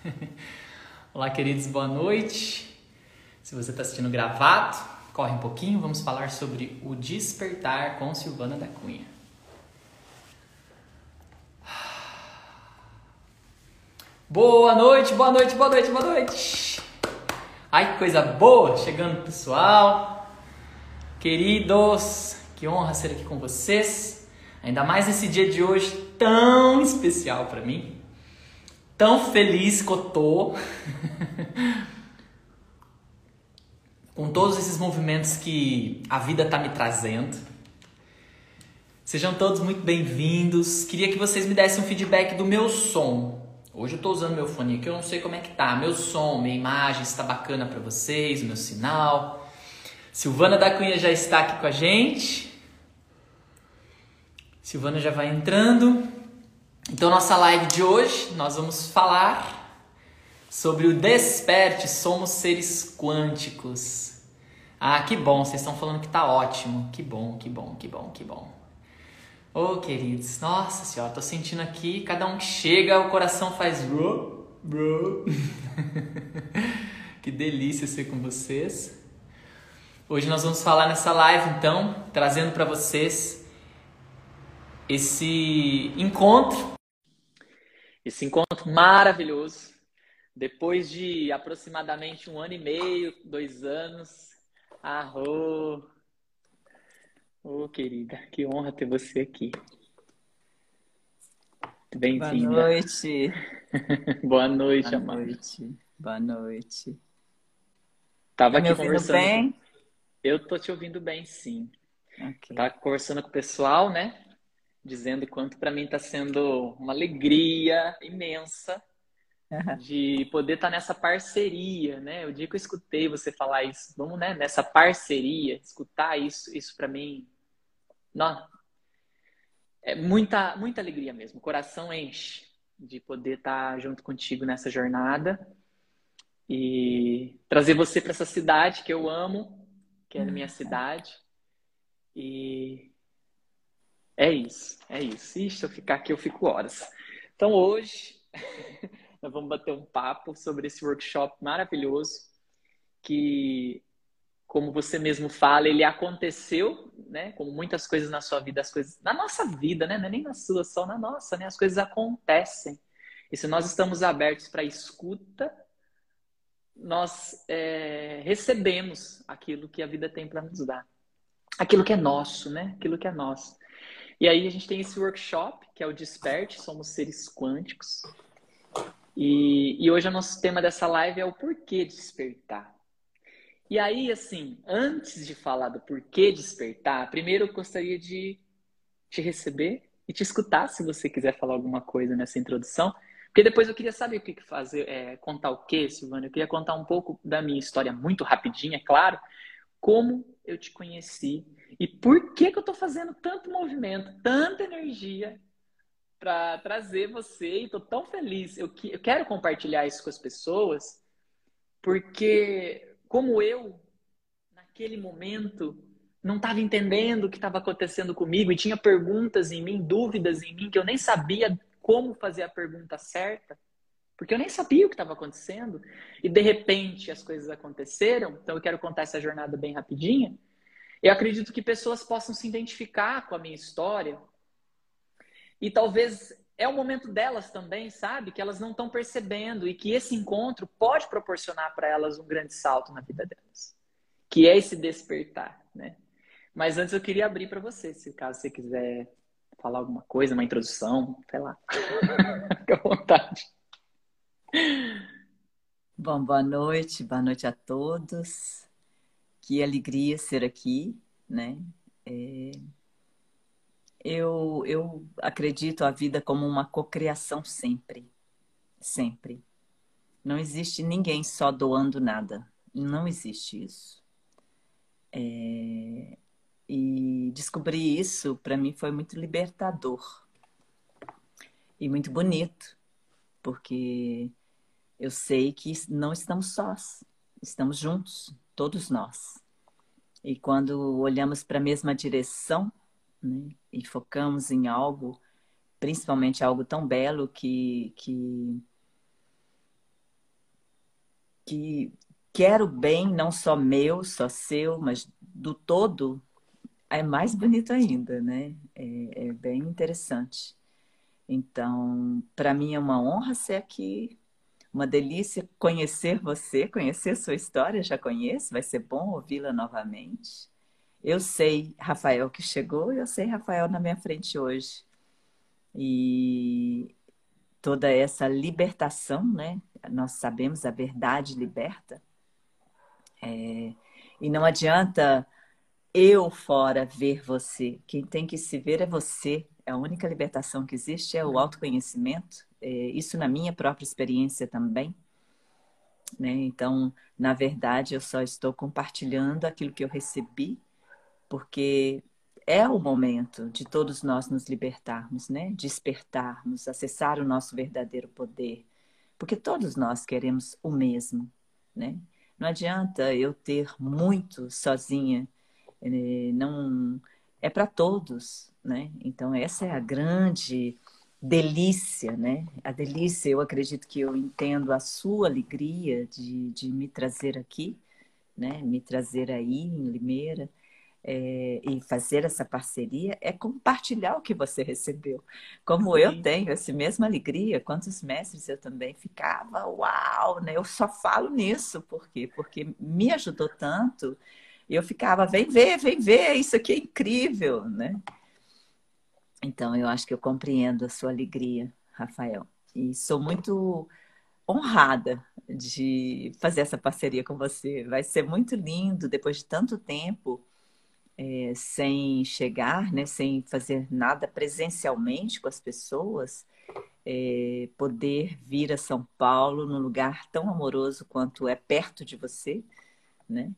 Olá, queridos, boa noite. Se você está assistindo gravado, corre um pouquinho, vamos falar sobre o despertar com Silvana da Cunha. Boa noite, boa noite, boa noite, boa noite. Ai, que coisa boa, chegando pessoal. Queridos, que honra ser aqui com vocês. Ainda mais nesse dia de hoje tão especial para mim. Tão feliz que eu tô. com todos esses movimentos que a vida tá me trazendo. Sejam todos muito bem-vindos. Queria que vocês me dessem um feedback do meu som. Hoje eu tô usando meu fone aqui, eu não sei como é que tá. Meu som, minha imagem está bacana para vocês, meu sinal. Silvana da Cunha já está aqui com a gente. Silvana já vai entrando. Então, nossa live de hoje, nós vamos falar sobre o desperte, somos seres quânticos. Ah, que bom, vocês estão falando que tá ótimo. Que bom, que bom, que bom, que bom. Ô, oh, queridos, nossa senhora, tô sentindo aqui, cada um que chega, o coração faz bro, bro. que delícia ser com vocês. Hoje nós vamos falar nessa live, então, trazendo para vocês esse encontro, esse encontro maravilhoso, depois de aproximadamente um ano e meio, dois anos. Arro! Ô, oh, querida, que honra ter você aqui. Bem-vinda. Boa noite. Boa noite, Boa noite. Boa noite. Tava tá aqui conversando. Bem? Eu tô te ouvindo bem, sim. Okay. Tava conversando com o pessoal, né? Dizendo quanto para mim está sendo uma alegria imensa de poder estar tá nessa parceria, né? O dia que eu escutei você falar isso, vamos né, nessa parceria, escutar isso, isso para mim, não, é muita, muita alegria mesmo. O coração enche de poder estar tá junto contigo nessa jornada e trazer você para essa cidade que eu amo, que é a minha uhum. cidade. E é isso, é isso. E se eu ficar aqui, eu fico horas. Então, hoje, nós vamos bater um papo sobre esse workshop maravilhoso que, como você mesmo fala, ele aconteceu, né? Como muitas coisas na sua vida, as coisas na nossa vida, né? É nem na sua, só na nossa, né? As coisas acontecem. E se nós estamos abertos para escuta, nós é, recebemos aquilo que a vida tem para nos dar. Aquilo que é nosso, né? Aquilo que é nosso. E aí a gente tem esse workshop, que é o Desperte, somos seres quânticos. E, e hoje o nosso tema dessa live é o porquê despertar. E aí, assim, antes de falar do porquê despertar, primeiro eu gostaria de te receber e te escutar se você quiser falar alguma coisa nessa introdução. Porque depois eu queria saber o que fazer, é, contar o quê, Silvana? Eu queria contar um pouco da minha história muito rapidinho, é claro, como eu te conheci e por que, que eu estou fazendo tanto movimento, tanta energia para trazer você. E estou tão feliz. Eu, eu quero compartilhar isso com as pessoas, porque, como eu, naquele momento, não estava entendendo o que estava acontecendo comigo e tinha perguntas em mim, dúvidas em mim, que eu nem sabia como fazer a pergunta certa, porque eu nem sabia o que estava acontecendo. E de repente as coisas aconteceram. Então eu quero contar essa jornada bem rapidinha. Eu acredito que pessoas possam se identificar com a minha história. E talvez é o momento delas também, sabe? Que elas não estão percebendo e que esse encontro pode proporcionar para elas um grande salto na vida delas. Que é esse despertar, né? Mas antes eu queria abrir para você, se caso você quiser falar alguma coisa, uma introdução, sei lá. Fique à vontade. Bom, boa noite, boa noite a todos. Que alegria ser aqui, né? É... Eu, eu acredito a vida como uma cocriação sempre, sempre. Não existe ninguém só doando nada, não existe isso. É... E descobrir isso para mim foi muito libertador e muito bonito, porque eu sei que não estamos sós, estamos juntos, todos nós. E quando olhamos para a mesma direção né, e focamos em algo, principalmente algo tão belo que, que que quero bem, não só meu, só seu, mas do todo, é mais bonito ainda, né? É, é bem interessante. Então, para mim é uma honra ser aqui, uma delícia conhecer você, conhecer sua história, já conheço, vai ser bom ouvi-la novamente. Eu sei Rafael que chegou, eu sei Rafael na minha frente hoje. E toda essa libertação, né? Nós sabemos a verdade liberta. É, e não adianta eu fora ver você. Quem tem que se ver é você. A única libertação que existe é o autoconhecimento. É, isso na minha própria experiência também. Né? Então, na verdade, eu só estou compartilhando aquilo que eu recebi, porque é o momento de todos nós nos libertarmos, né? Despertarmos, acessar o nosso verdadeiro poder, porque todos nós queremos o mesmo, né? Não adianta eu ter muito sozinha, eh, não é para todos, né? Então essa é a grande delícia, né? A delícia, eu acredito que eu entendo a sua alegria de, de me trazer aqui, né? Me trazer aí em Limeira é, e fazer essa parceria é compartilhar o que você recebeu. Como Sim. eu tenho essa mesma alegria, quantos mestres eu também ficava, uau, né? Eu só falo nisso, por quê? Porque me ajudou tanto. Eu ficava, vem ver, vem ver, isso aqui é incrível, né? Então, eu acho que eu compreendo a sua alegria, Rafael. E sou muito honrada de fazer essa parceria com você. Vai ser muito lindo, depois de tanto tempo, é, sem chegar, né, sem fazer nada presencialmente com as pessoas, é, poder vir a São Paulo num lugar tão amoroso quanto é perto de você, né?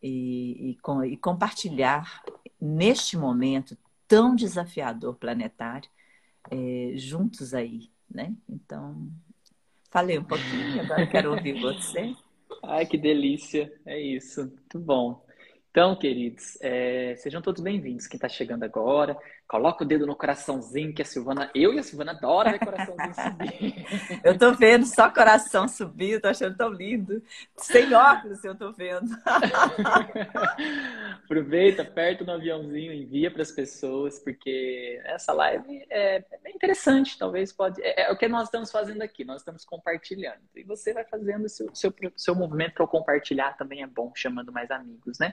E, e, com, e compartilhar neste momento tão desafiador planetário é, juntos aí, né? Então, falei um pouquinho, agora quero ouvir você. Ai, que delícia! É isso, muito bom. Então, queridos, é, sejam todos bem-vindos. Quem está chegando agora, coloca o dedo no coraçãozinho que a Silvana, eu e a Silvana adora ver coraçãozinho subir. eu tô vendo só coração subir, tô achando tão lindo. Sem óculos eu tô vendo. Aproveita, aperta no aviãozinho, envia para as pessoas, porque essa live é, é interessante, talvez pode. É, é, o que nós estamos fazendo aqui, nós estamos compartilhando. E você vai fazendo o seu, seu, seu movimento para compartilhar também é bom, chamando mais amigos, né?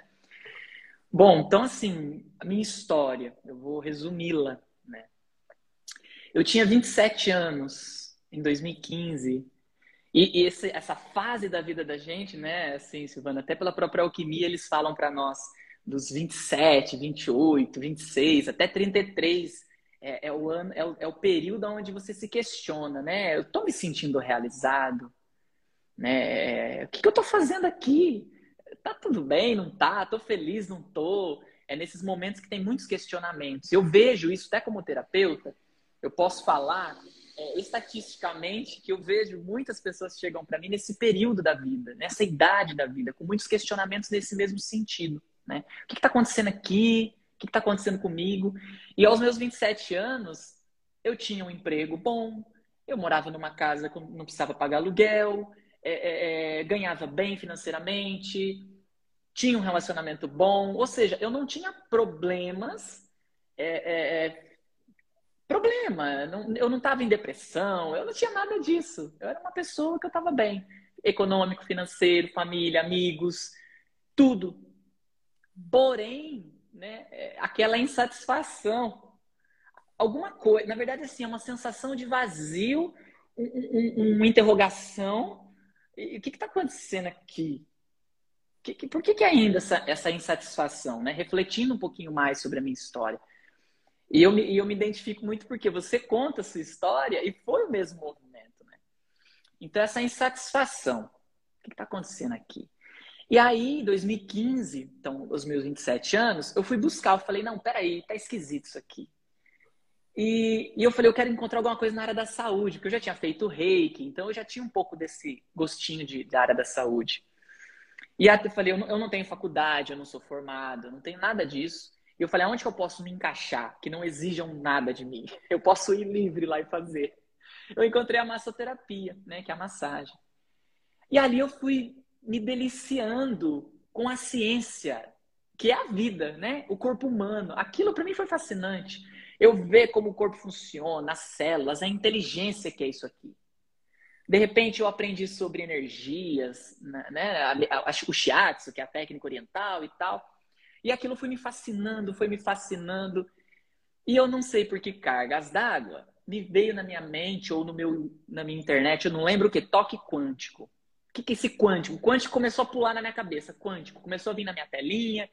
Bom, então assim, a minha história, eu vou resumi-la, né? Eu tinha 27 anos em 2015. E, e esse, essa fase da vida da gente, né, assim, Silvana, até pela própria alquimia eles falam para nós dos 27, 28, 26, até 33 é, é o ano, é o, é o período onde você se questiona, né? Eu estou me sentindo realizado, né? O que, que eu estou fazendo aqui? Tá tudo bem, não tá, tô feliz, não tô. É nesses momentos que tem muitos questionamentos. Eu vejo isso até como terapeuta, eu posso falar é, estatisticamente que eu vejo muitas pessoas chegam para mim nesse período da vida, nessa idade da vida, com muitos questionamentos nesse mesmo sentido. Né? O que está acontecendo aqui? O que está acontecendo comigo? E aos meus 27 anos, eu tinha um emprego bom, eu morava numa casa que não precisava pagar aluguel, é, é, é ganhava bem financeiramente, tinha um relacionamento bom, ou seja, eu não tinha problemas. É, é, é problema, não, eu não estava em depressão, eu não tinha nada disso. Eu era uma pessoa que eu estava bem, econômico, financeiro, família, amigos, tudo. Porém, né, aquela insatisfação, alguma coisa, na verdade, assim, é uma sensação de vazio, um, um, uma interrogação. O que está acontecendo aqui? que, que, por que, que ainda essa, essa insatisfação, né? Refletindo um pouquinho mais sobre a minha história. E eu, me, eu me identifico muito porque você conta a sua história e foi o mesmo movimento, né? Então, essa insatisfação. O que está acontecendo aqui? E aí, em 2015, então, os meus 27 anos, eu fui buscar. Eu falei, não, peraí, tá esquisito isso aqui. E, e, eu falei, eu quero encontrar alguma coisa na área da saúde, porque eu já tinha feito reiki, então eu já tinha um pouco desse gostinho de, da área da saúde. E até falei, eu não, eu não tenho faculdade, eu não sou formado, eu não tenho nada disso. E eu falei, aonde que eu posso me encaixar, que não exijam nada de mim? Eu posso ir livre lá e fazer. Eu encontrei a massoterapia, né, que é a massagem. E ali eu fui me deliciando com a ciência, que é a vida, né? O corpo humano. Aquilo para mim foi fascinante. Eu ver como o corpo funciona, as células, a inteligência que é isso aqui. De repente eu aprendi sobre energias, né? né o shiatsu, que é a técnica oriental e tal. E aquilo foi me fascinando, foi me fascinando. E eu não sei por que cargas d'água me veio na minha mente ou no meu, na minha internet, eu não lembro o que, toque quântico. O que, que é esse quântico? O quântico começou a pular na minha cabeça, quântico, começou a vir na minha telinha.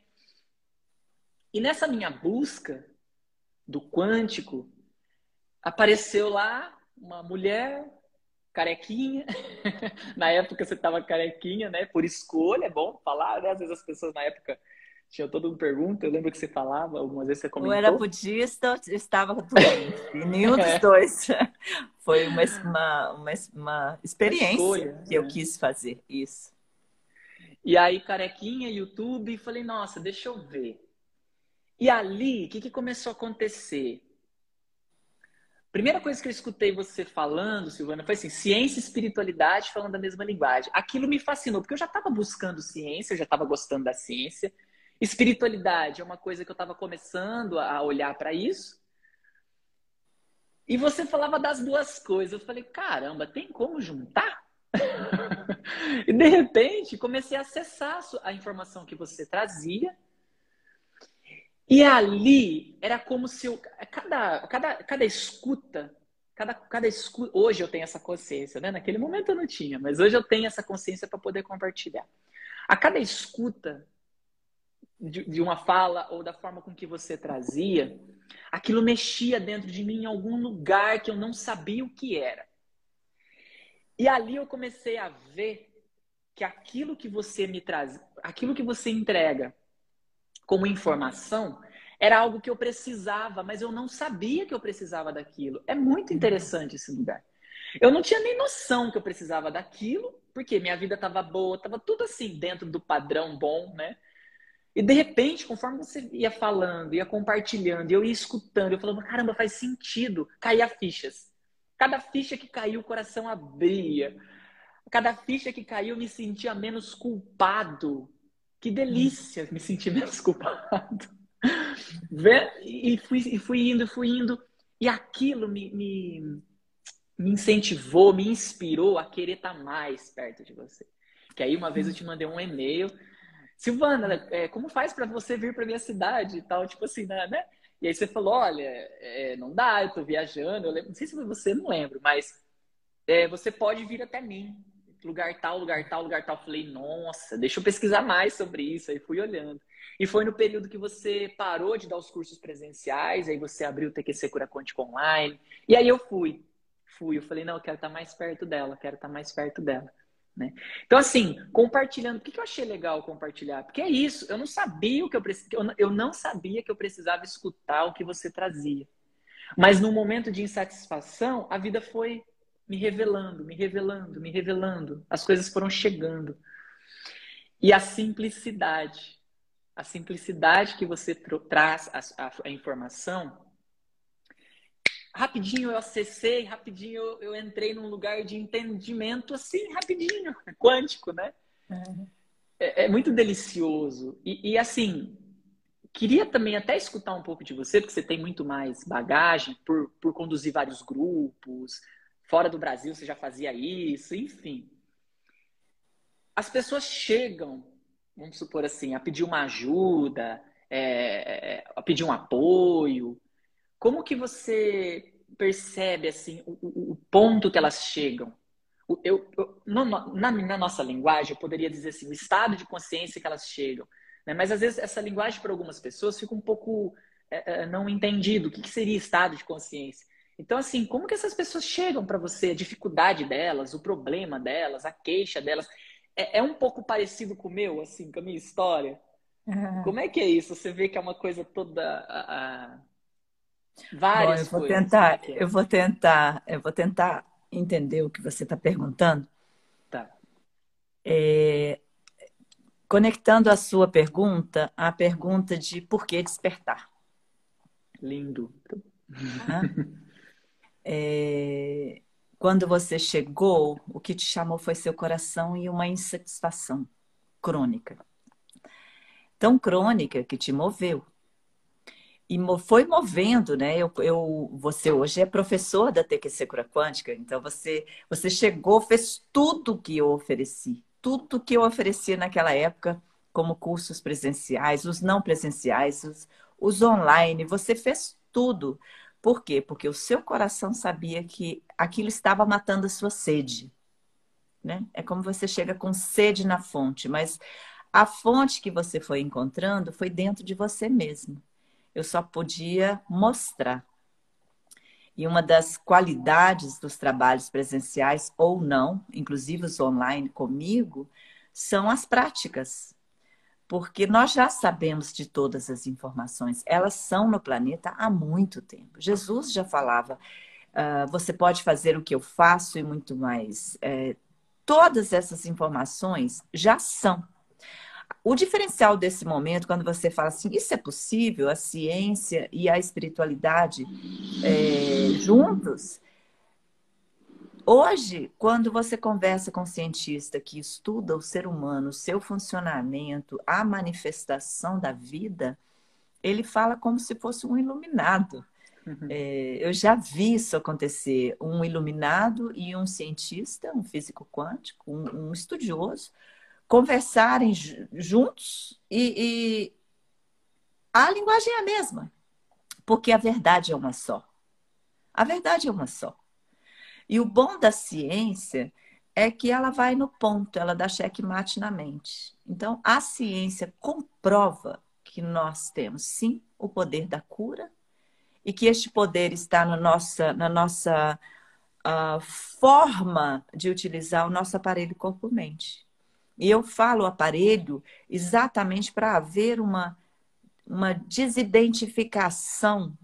E nessa minha busca do quântico, apareceu lá uma mulher carequinha. na época você estava carequinha, né? Por escolha, é bom falar, né? Às vezes as pessoas na época tinha toda uma pergunta, eu lembro que você falava, algumas vezes você comentou. Ou era budista, ou estava doente. nenhum dos dois. Foi uma, uma, uma, uma experiência escolha, que eu né? quis fazer, isso. E aí, carequinha, YouTube, e falei, nossa, deixa eu ver. E ali, o que, que começou a acontecer? Primeira coisa que eu escutei você falando, Silvana, foi assim: ciência e espiritualidade falando a mesma linguagem. Aquilo me fascinou, porque eu já estava buscando ciência, eu já estava gostando da ciência. Espiritualidade é uma coisa que eu estava começando a olhar para isso. E você falava das duas coisas. Eu falei, caramba, tem como juntar? e de repente comecei a acessar a informação que você trazia. E ali era como se eu, cada, cada, cada escuta, cada, cada escuta, hoje eu tenho essa consciência, né? Naquele momento eu não tinha, mas hoje eu tenho essa consciência para poder compartilhar. A cada escuta de, de uma fala ou da forma com que você trazia, aquilo mexia dentro de mim em algum lugar que eu não sabia o que era. E ali eu comecei a ver que aquilo que você me traz, aquilo que você entrega como informação, era algo que eu precisava, mas eu não sabia que eu precisava daquilo. É muito interessante esse lugar. Eu não tinha nem noção que eu precisava daquilo, porque minha vida estava boa, estava tudo assim dentro do padrão bom, né? E de repente, conforme você ia falando, ia compartilhando, eu ia escutando, eu falava, caramba, faz sentido. Caía fichas. Cada ficha que caiu, o coração abria. Cada ficha que caiu, eu me sentia menos culpado. Que delícia me sentir menos culpado. E, fui, e fui indo, fui indo. E aquilo me, me, me incentivou, me inspirou a querer estar mais perto de você. Que aí uma vez eu te mandei um e-mail Silvana, é, como faz para você vir para minha cidade e tal? Tipo assim, né? né? E aí você falou, olha, é, não dá, eu tô viajando. Eu lembro, não sei se foi você, não lembro, mas é, você pode vir até mim. Lugar tal, lugar tal, lugar tal. Falei, nossa, deixa eu pesquisar mais sobre isso. Aí fui olhando. E foi no período que você parou de dar os cursos presenciais, aí você abriu o TQC Cura Online. E aí eu fui. Fui. Eu falei, não, eu quero estar mais perto dela, quero estar mais perto dela. Né? Então, assim, compartilhando, por que, eu achei legal compartilhar? Porque é isso, eu não sabia o que eu precisava, eu não sabia que eu precisava escutar o que você trazia. Mas no momento de insatisfação, a vida foi me revelando, me revelando, me revelando. As coisas foram chegando. E a simplicidade, a simplicidade que você traz a, a, a informação, rapidinho eu acessei, rapidinho eu, eu, entrei num lugar de entendimento assim, rapidinho, quântico, né? Uhum. É, é, muito delicioso. E, e, assim, queria também até escutar um pouco de você, porque você tem muito mais bagagem por, por conduzir vários grupos. Fora do Brasil você já fazia isso, enfim. As pessoas chegam, vamos supor assim, a pedir uma ajuda, é, é a pedir um apoio, como que você percebe assim o, o ponto que elas chegam? Eu, eu na, na, nossa linguagem, eu poderia dizer assim, o estado de consciência que elas chegam. Né? Mas às vezes essa linguagem para algumas pessoas fica um pouco é, é, não entendido. O que, que seria estado de consciência? Então, assim, como que essas pessoas chegam para você? A dificuldade delas, o problema delas, a queixa delas. É, é, um pouco parecido com o meu, assim, com a minha história? Uhum. Como é que é isso? Você vê que é uma coisa toda. A, a Várias Bom, eu vou coisas. Tentar, eu vou tentar, eu vou tentar entender o que você está perguntando. Tá. É, conectando a sua pergunta à pergunta de por que despertar. Lindo. É, quando você chegou, o que te chamou foi seu coração e uma insatisfação crônica. Tão crônica que te moveu. E foi movendo, né? Eu, eu, você hoje é professor da TQC Cura Quântica, então você, você chegou, fez tudo que eu ofereci, tudo que eu oferecia naquela época, como cursos presenciais, os não presenciais, os, os online, você fez tudo por quê? Porque o seu coração sabia que aquilo estava matando a sua sede. Né? É como você chega com sede na fonte, mas a fonte que você foi encontrando foi dentro de você mesmo. Eu só podia mostrar. E uma das qualidades dos trabalhos presenciais ou não, inclusive os online comigo, são as práticas porque nós já sabemos de todas as informações. Elas são no planeta há muito tempo. Jesus já falava: uh, você pode fazer o que eu faço e muito mais. É, todas essas informações já são. O diferencial desse momento, quando você fala assim, isso é possível, a ciência e a espiritualidade é, juntos, Hoje, quando você conversa com um cientista que estuda o ser humano, o seu funcionamento, a manifestação da vida, ele fala como se fosse um iluminado. Uhum. É, eu já vi isso acontecer. Um iluminado e um cientista, um físico quântico, um, um estudioso, conversarem juntos e, e a linguagem é a mesma, porque a verdade é uma só. A verdade é uma só. E o bom da ciência é que ela vai no ponto, ela dá checkmate na mente. Então, a ciência comprova que nós temos, sim, o poder da cura e que este poder está no nossa, na nossa uh, forma de utilizar o nosso aparelho corpo-mente. E eu falo aparelho exatamente para haver uma, uma desidentificação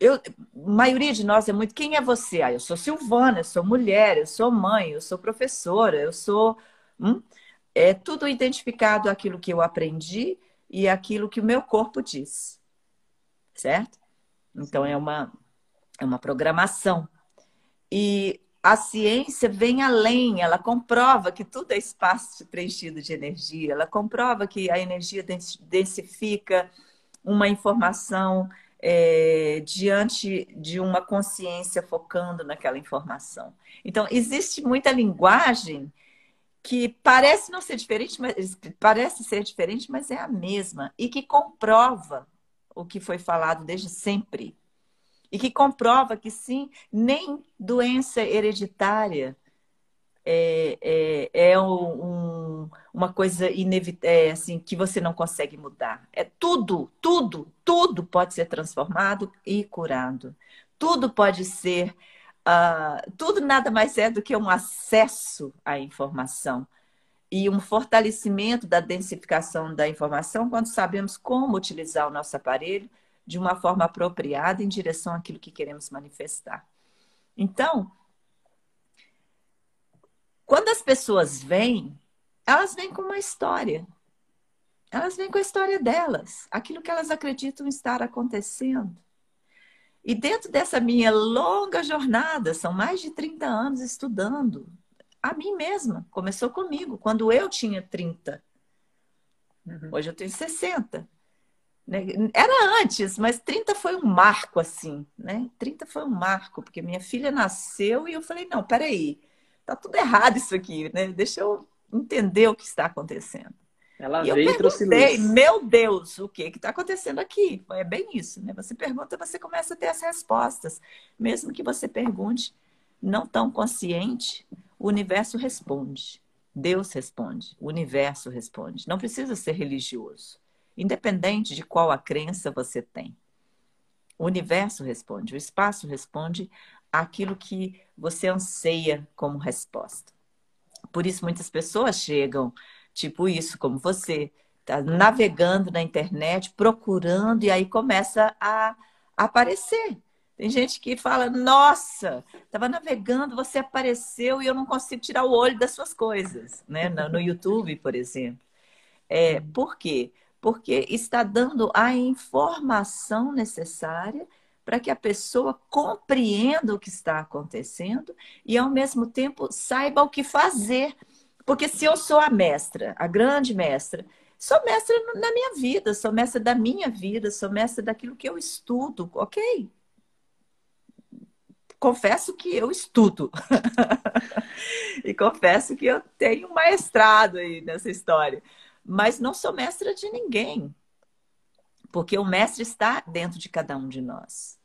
eu, a maioria de nós é muito quem é você? Ah, eu sou Silvana, eu sou mulher, eu sou mãe, eu sou professora, eu sou. Hum? É tudo identificado aquilo que eu aprendi e aquilo que o meu corpo diz. Certo? Então é uma, é uma programação. E a ciência vem além, ela comprova que tudo é espaço preenchido de energia, ela comprova que a energia densifica uma informação é, diante de uma consciência focando naquela informação. Então, existe muita linguagem que parece não ser diferente, mas parece ser diferente, mas é a mesma e que comprova o que foi falado desde sempre e que comprova que sim, nem doença hereditária é, é, é um, uma coisa inevitável, é, assim, que você não consegue mudar. É tudo, tudo, tudo pode ser transformado e curado. Tudo pode ser, uh, tudo nada mais é do que um acesso à informação e um fortalecimento da densificação da informação quando sabemos como utilizar o nosso aparelho de uma forma apropriada em direção àquilo que queremos manifestar. Então, quando as pessoas vêm, elas vêm com uma história. Elas vêm com a história delas, aquilo que elas acreditam estar acontecendo. E dentro dessa minha longa jornada, são mais de 30 anos estudando, a mim mesma, começou comigo, quando eu tinha 30. Uhum. Hoje eu tenho 60. Né? Era antes, mas 30 foi um marco, assim, né? 30 foi um marco, porque minha filha nasceu e eu falei, não, peraí, tá tudo errado isso aqui, né? Deixa eu entender o que está acontecendo. Ela e veio e trouxe luz. Meu Deus, o que está acontecendo aqui? É bem isso, né? Você pergunta, você começa a ter as respostas. Mesmo que você pergunte não tão consciente, o universo responde. Deus responde, o universo responde. Não precisa ser religioso, independente de qual a crença você tem. O universo responde, o espaço responde aquilo que você anseia como resposta. Por isso, muitas pessoas chegam, tipo isso, como você, tá navegando na internet, procurando, e aí começa a aparecer. Tem gente que fala: Nossa, estava navegando, você apareceu e eu não consigo tirar o olho das suas coisas, né? No, YouTube, por exemplo. É, por quê? Porque está dando a informação necessária para que a pessoa compreenda o que está acontecendo e, ao mesmo tempo, saiba o que fazer. Porque se eu sou a mestra, a grande mestra, sou mestra na minha vida, sou mestra da minha vida, sou mestra daquilo que eu estudo, ok? Confesso que eu estudo. e confesso que eu tenho um maestrado aí nessa história. Mas não sou mestra de ninguém. Porque o mestre está dentro de cada um de nós.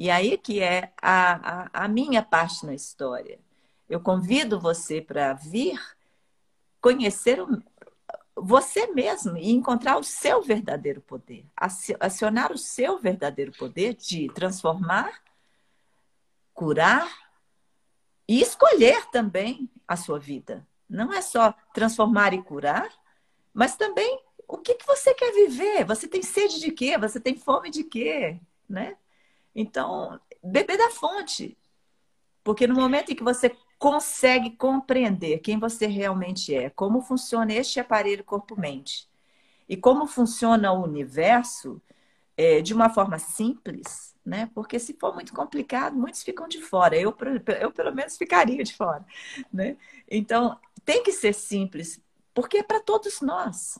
E aí que é a, a, a minha parte na história. Eu convido você para vir conhecer o, você mesmo e encontrar o seu verdadeiro poder, acionar o seu verdadeiro poder de transformar, curar e escolher também a sua vida. Não é só transformar e curar, mas também o que, que você quer viver? Você tem sede de quê? Você tem fome de quê? Né? Então, beber da fonte. Porque no momento em que você consegue compreender quem você realmente é, como funciona este aparelho corpo-mente e como funciona o universo é, de uma forma simples, né? Porque se for muito complicado, muitos ficam de fora. Eu, eu pelo menos ficaria de fora, né? Então tem que ser simples, porque é para todos nós.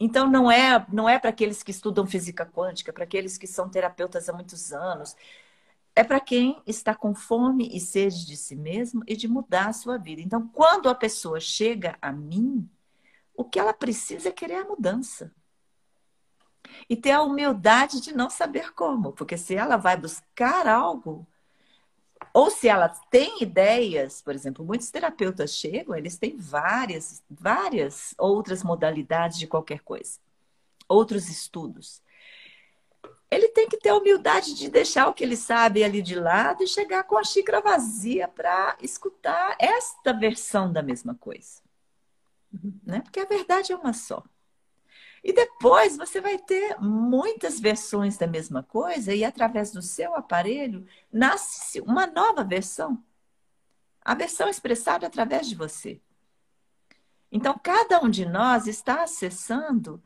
Então não é não é para aqueles que estudam física quântica, para aqueles que são terapeutas há muitos anos. É para quem está com fome e sede de si mesmo e de mudar a sua vida. Então, quando a pessoa chega a mim, o que ela precisa é querer a mudança. E ter a humildade de não saber como, porque se ela vai buscar algo, ou se ela tem ideias, por exemplo, muitos terapeutas chegam, eles têm várias, várias outras modalidades de qualquer coisa, outros estudos. Ele tem que ter a humildade de deixar o que ele sabe ali de lado e chegar com a xícara vazia para escutar esta versão da mesma coisa. Né? Porque a verdade é uma só. E depois você vai ter muitas versões da mesma coisa, e através do seu aparelho nasce uma nova versão. A versão expressada através de você. Então, cada um de nós está acessando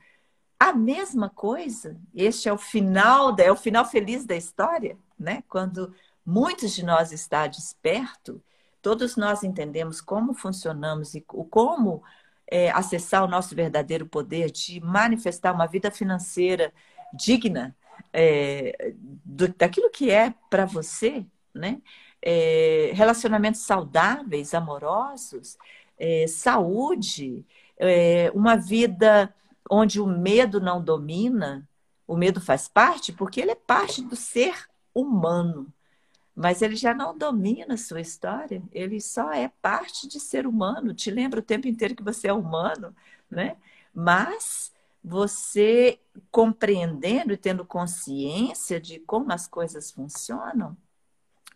a mesma coisa. Este é o final, é o final feliz da história, né? Quando muitos de nós está desperto, todos nós entendemos como funcionamos e como é, acessar o nosso verdadeiro poder, de manifestar uma vida financeira digna é, do, daquilo que é para você, né? É, relacionamentos saudáveis, amorosos, é, saúde, é, uma vida onde o medo não domina, o medo faz parte, porque ele é parte do ser humano mas ele já não domina a sua história, ele só é parte de ser humano, te lembra o tempo inteiro que você é humano, né? Mas você compreendendo e tendo consciência de como as coisas funcionam,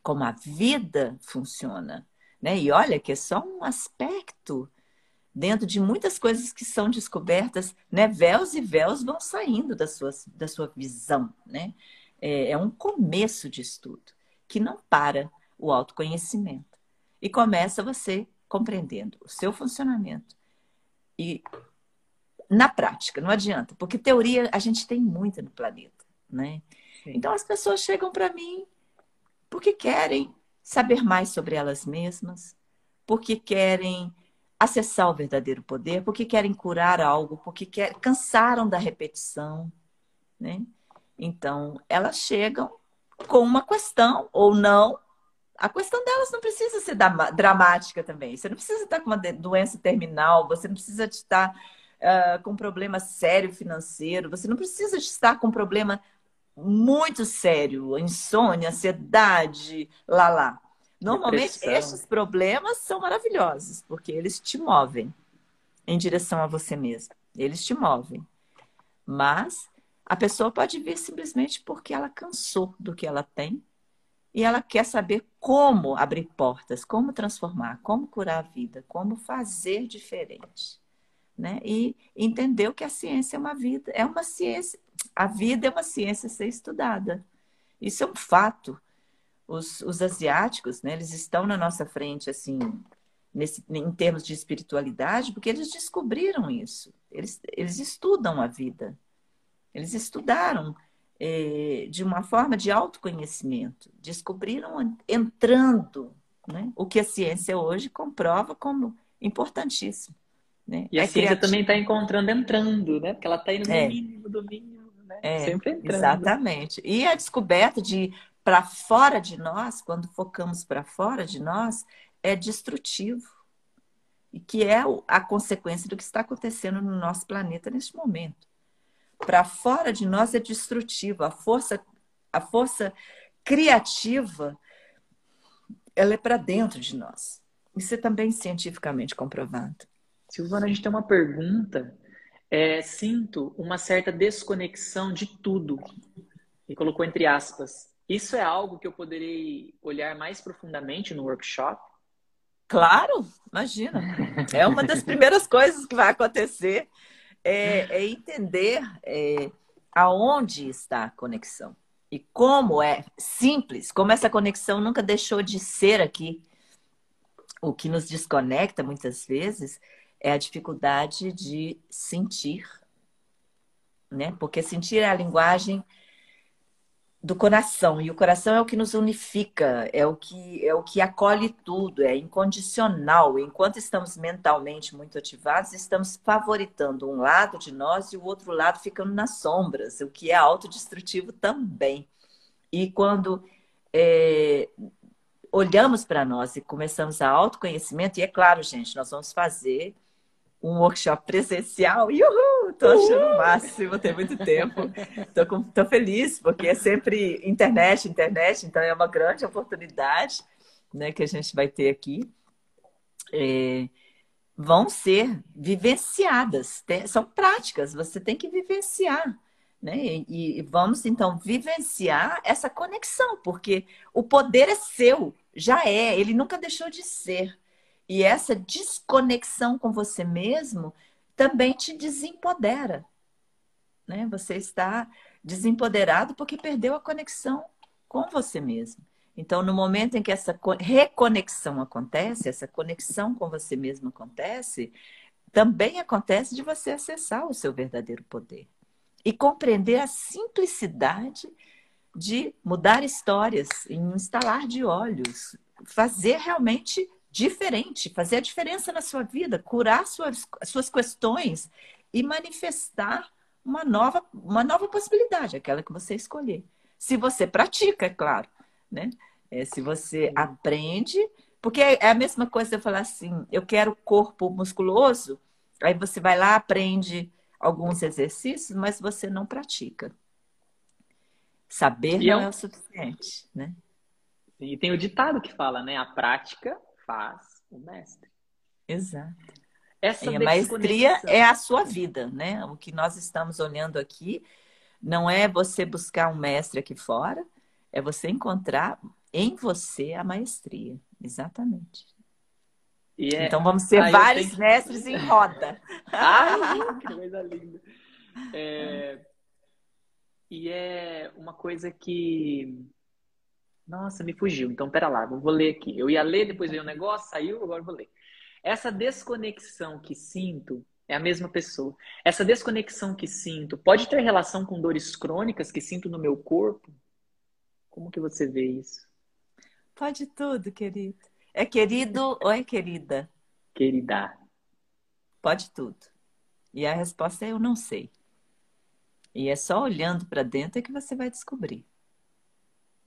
como a vida funciona, né? E olha que é só um aspecto dentro de muitas coisas que são descobertas, né? Véus e véus vão saindo da sua, da sua visão, né? É, é um começo de estudo que não para o autoconhecimento. E começa você compreendendo o seu funcionamento. E na prática, não adianta, porque teoria a gente tem muita no planeta, né? Sim. Então as pessoas chegam para mim porque querem saber mais sobre elas mesmas, porque querem acessar o verdadeiro poder, porque querem curar algo, porque quer, cansaram da repetição, né? Então, elas chegam com uma questão ou não. A questão delas não precisa ser dramática também. Você não precisa estar com uma doença terminal, você não precisa estar uh, com um problema sério financeiro, você não precisa estar com um problema muito sério, insônia, ansiedade, lá lá. Normalmente, Depressão. esses problemas são maravilhosos, porque eles te movem em direção a você mesmo. Eles te movem. Mas a pessoa pode vir simplesmente porque ela cansou do que ela tem e ela quer saber como abrir portas, como transformar, como curar a vida, como fazer diferente. Né? E entendeu que a ciência é uma vida, é uma ciência, a vida é uma ciência a ser estudada. Isso é um fato. Os, os asiáticos, né, eles estão na nossa frente, assim, nesse, em termos de espiritualidade, porque eles descobriram isso. Eles, eles estudam a vida. Eles estudaram é, de uma forma de autoconhecimento. Descobriram entrando, né? o que a ciência hoje comprova como importantíssimo. Né? E a é ciência criativa. também está encontrando entrando, né? Porque ela está indo no é. mínimo do mínimo, né? É, Sempre entrando. Exatamente. E a descoberta de para fora de nós, quando focamos para fora de nós, é destrutivo. E que é a consequência do que está acontecendo no nosso planeta neste momento. Para fora de nós é destrutivo. A força, a força criativa, ela é para dentro de nós. Isso é também cientificamente comprovado. Silvana, a gente tem uma pergunta. É, sinto uma certa desconexão de tudo. E colocou entre aspas. Isso é algo que eu poderei olhar mais profundamente no workshop? Claro, imagina. É uma das primeiras coisas que vai acontecer. É, é entender é, aonde está a conexão. E como é simples, como essa conexão nunca deixou de ser aqui. O que nos desconecta muitas vezes é a dificuldade de sentir, né? Porque sentir é a linguagem do coração e o coração é o que nos unifica, é o que é o que acolhe tudo, é incondicional. Enquanto estamos mentalmente muito ativados, estamos favoritando um lado de nós e o outro lado ficando nas sombras, o que é autodestrutivo também. E quando é, olhamos para nós e começamos a autoconhecimento, e é claro, gente, nós vamos fazer um workshop presencial. Uhul! Tô achando o máximo, tem muito tempo. Tô, com, tô feliz, porque é sempre internet, internet, então é uma grande oportunidade né, que a gente vai ter aqui. É, vão ser vivenciadas, são práticas, você tem que vivenciar. Né? E, e vamos então vivenciar essa conexão, porque o poder é seu, já é, ele nunca deixou de ser. E essa desconexão com você mesmo também te desempodera. Né? Você está desempoderado porque perdeu a conexão com você mesmo. Então, no momento em que essa reconexão acontece, essa conexão com você mesmo acontece, também acontece de você acessar o seu verdadeiro poder e compreender a simplicidade de mudar histórias em instalar de olhos, fazer realmente diferente, fazer a diferença na sua vida, curar suas, suas questões e manifestar uma nova, uma nova possibilidade, aquela que você escolher. Se você pratica, é claro, né? É, se você aprende, porque é a mesma coisa eu falar assim, eu quero corpo musculoso, aí você vai lá, aprende alguns exercícios, mas você não pratica. Saber e não é, é o suficiente, né? E tem o ditado que fala, né? A prática faz o mestre. Exato. Essa e a maestria é a sua vida, né? O que nós estamos olhando aqui não é você buscar um mestre aqui fora, é você encontrar em você a maestria. Exatamente. É... Então vamos ser vários mestres em roda. Ai, que coisa linda. É... E é uma coisa que nossa, me fugiu. Então, pera lá, vou ler aqui. Eu ia ler, depois veio o um negócio, saiu, agora vou ler. Essa desconexão que sinto é a mesma pessoa. Essa desconexão que sinto pode ter relação com dores crônicas que sinto no meu corpo? Como que você vê isso? Pode tudo, querido. É querido ou é querida? Querida. Pode tudo. E a resposta é eu não sei. E é só olhando para dentro que você vai descobrir.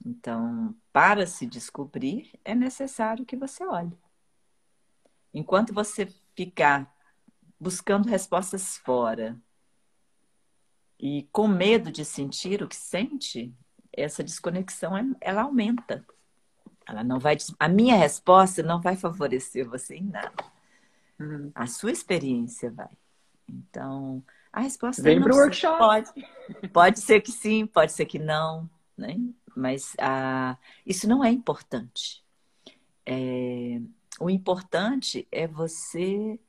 Então, para se descobrir, é necessário que você olhe. Enquanto você ficar buscando respostas fora e com medo de sentir o que sente, essa desconexão ela aumenta. Ela não vai, a minha resposta não vai favorecer você em nada. Uhum. A sua experiência vai. Então, a resposta vem para o workshop. Pode, pode ser que sim, pode ser que não, né? Mas ah, isso não é importante. É, o importante é você,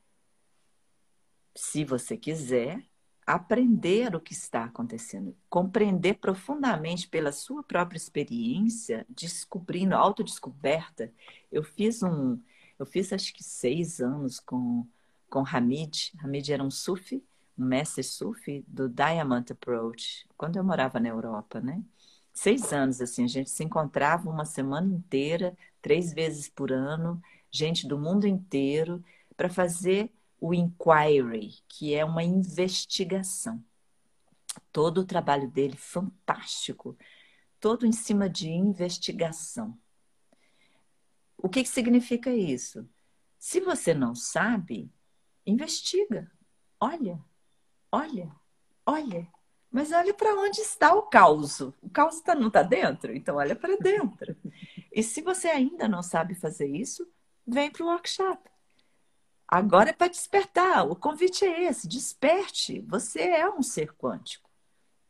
se você quiser, aprender o que está acontecendo, compreender profundamente pela sua própria experiência, descobrindo, autodescoberta. Eu fiz um, eu fiz acho que seis anos com com Hamid. Hamid era um sufi, um mestre sufi do Diamond Approach, quando eu morava na Europa, né? Seis anos, assim, a gente se encontrava uma semana inteira, três vezes por ano, gente do mundo inteiro, para fazer o inquiry, que é uma investigação. Todo o trabalho dele fantástico, todo em cima de investigação. O que, que significa isso? Se você não sabe, investiga. Olha, olha, olha. Mas olha para onde está o caos. O caos tá, não está dentro, então olha para dentro. E se você ainda não sabe fazer isso, vem para o workshop. Agora é para despertar. O convite é esse: desperte. Você é um ser quântico.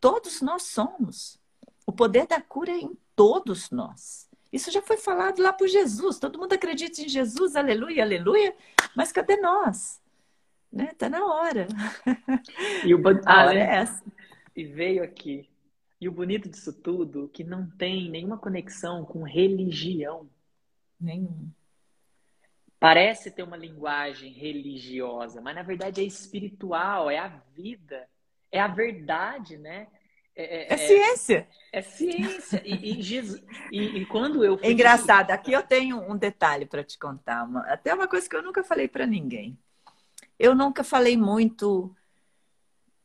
Todos nós somos. O poder da cura é em todos nós. Isso já foi falado lá por Jesus. Todo mundo acredita em Jesus, aleluia, aleluia. Mas cadê nós? Né? Tá na hora. E o a hora é essa. E veio aqui. E o bonito disso tudo, que não tem nenhuma conexão com religião. Nenhum. Parece ter uma linguagem religiosa, mas na verdade é espiritual, é a vida, é a verdade, né? É, é, é ciência. É, é ciência. E, e, Jesus, e, e, quando eu. Fui... Engraçado, aqui eu tenho um detalhe para te contar. Uma, até uma coisa que eu nunca falei para ninguém. Eu nunca falei muito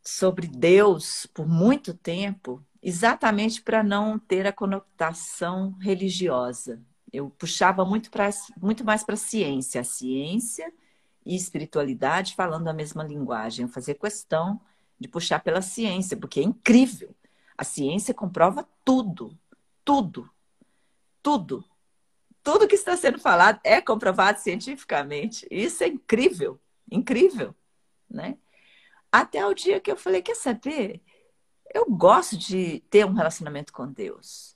sobre Deus por muito tempo, exatamente para não ter a conotação religiosa. Eu puxava muito, pra, muito mais para a ciência. A ciência e espiritualidade falando a mesma linguagem. Eu fazia questão de puxar pela ciência, porque é incrível. A ciência comprova tudo, tudo, tudo. Tudo que está sendo falado é comprovado cientificamente. Isso é incrível, incrível, né? Até o dia que eu falei, quer saber? Eu gosto de ter um relacionamento com Deus.